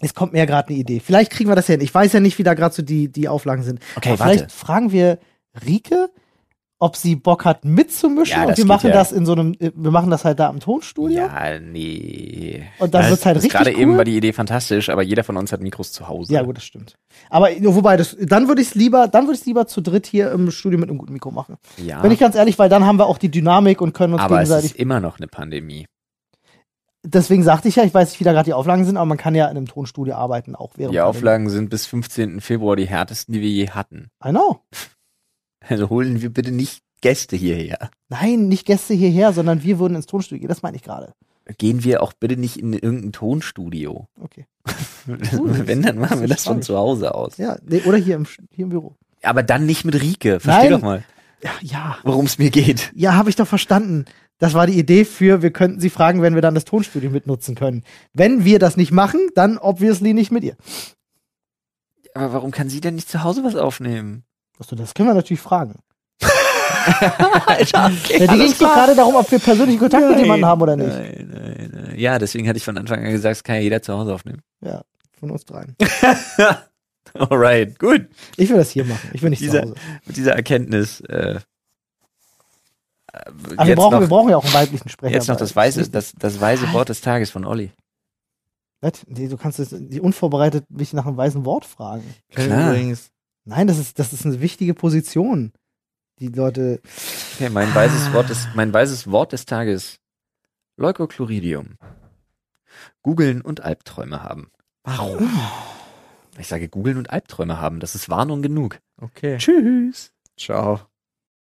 Es kommt mir ja gerade eine Idee. Vielleicht kriegen wir das hin. Ich weiß ja nicht, wie da gerade so die, die Auflagen sind. Okay, Aber warte. vielleicht fragen wir Rike, ob sie Bock hat mitzumischen Ja, und wir machen ja. das in so einem, äh, wir machen das halt da im Tonstudio. ja, nee. Und dann Das- wird's halt richtig Gerade eben cool. war die Idee fantastisch, aber jeder von uns hat Mikros zu Hause. Ja, gut, das stimmt. Aber wobei, das, dann würde ich es lieber, dann würde ich es lieber zu dritt hier im Studio mit einem guten Mikro machen. Ja, Bin ich ganz ehrlich, weil dann haben wir auch die Dynamik und können uns aber es gegenseitig. ist immer noch eine Pandemie. Deswegen sagte ich ja, ich weiß nicht, wie da gerade die Auflagen sind, aber man kann ja in einem Tonstudio arbeiten, auch während Die der Auflagen sind bis 15. Februar die härtesten, die wir je hatten. Pandemie. I know. Also holen wir bitte nicht Gäste hierher. Nein, nicht Gäste hierher, sondern wir würden ins Tonstudio gehen. Das meine ich gerade. Gehen wir auch bitte nicht in irgendein Tonstudio. Okay. Wenn, dann machen wir das von zu Hause aus. Ja, nee, oder hier im, hier im Büro. Aber dann nicht mit Rike. Versteh Nein. doch mal, Ja, ja, worum es mir geht. ja habe ich doch verstanden. Das war die Idee für, wir könnten sie fragen, wenn wir dann das Tonstudio mitnutzen können. Wenn wir das nicht machen, dann obviously nicht mit ihr. Aber warum kann sie denn nicht zu Hause was aufnehmen? Achso, das können wir natürlich fragen. Alter, okay, Ja, die ging doch gerade darum, ob wir persönlichen Kontakt mit jemandem haben oder nicht. Nein, nein, nein. Ja, deswegen hatte ich von Anfang an gesagt, es kann ja jeder zu Hause aufnehmen. Ja, von uns dreien. Alright, gut. Ich will das hier machen. Ich will nicht Dieser- zu Hause. Mit dieser Erkenntnis. Äh, Aber wir jetzt brauchen, noch, wir brauchen ja auch einen weiblichen Sprecher. jetzt noch das weise, das, das weise Wort des Tages von Olli. Was? Nee, du kannst das, die unvorbereitet mich nach einem weisen Wort fragen. Klar. übrigens. Nein, das ist, das ist eine wichtige Position. Die Leute. Okay, mein weises Wort des, mein weises Wort des Tages. Leukochloриdium. Googeln und Albträume haben. Warum? Ich sage googeln und Albträume haben. Das ist Warnung genug. Okay. Tschüss. Ciao.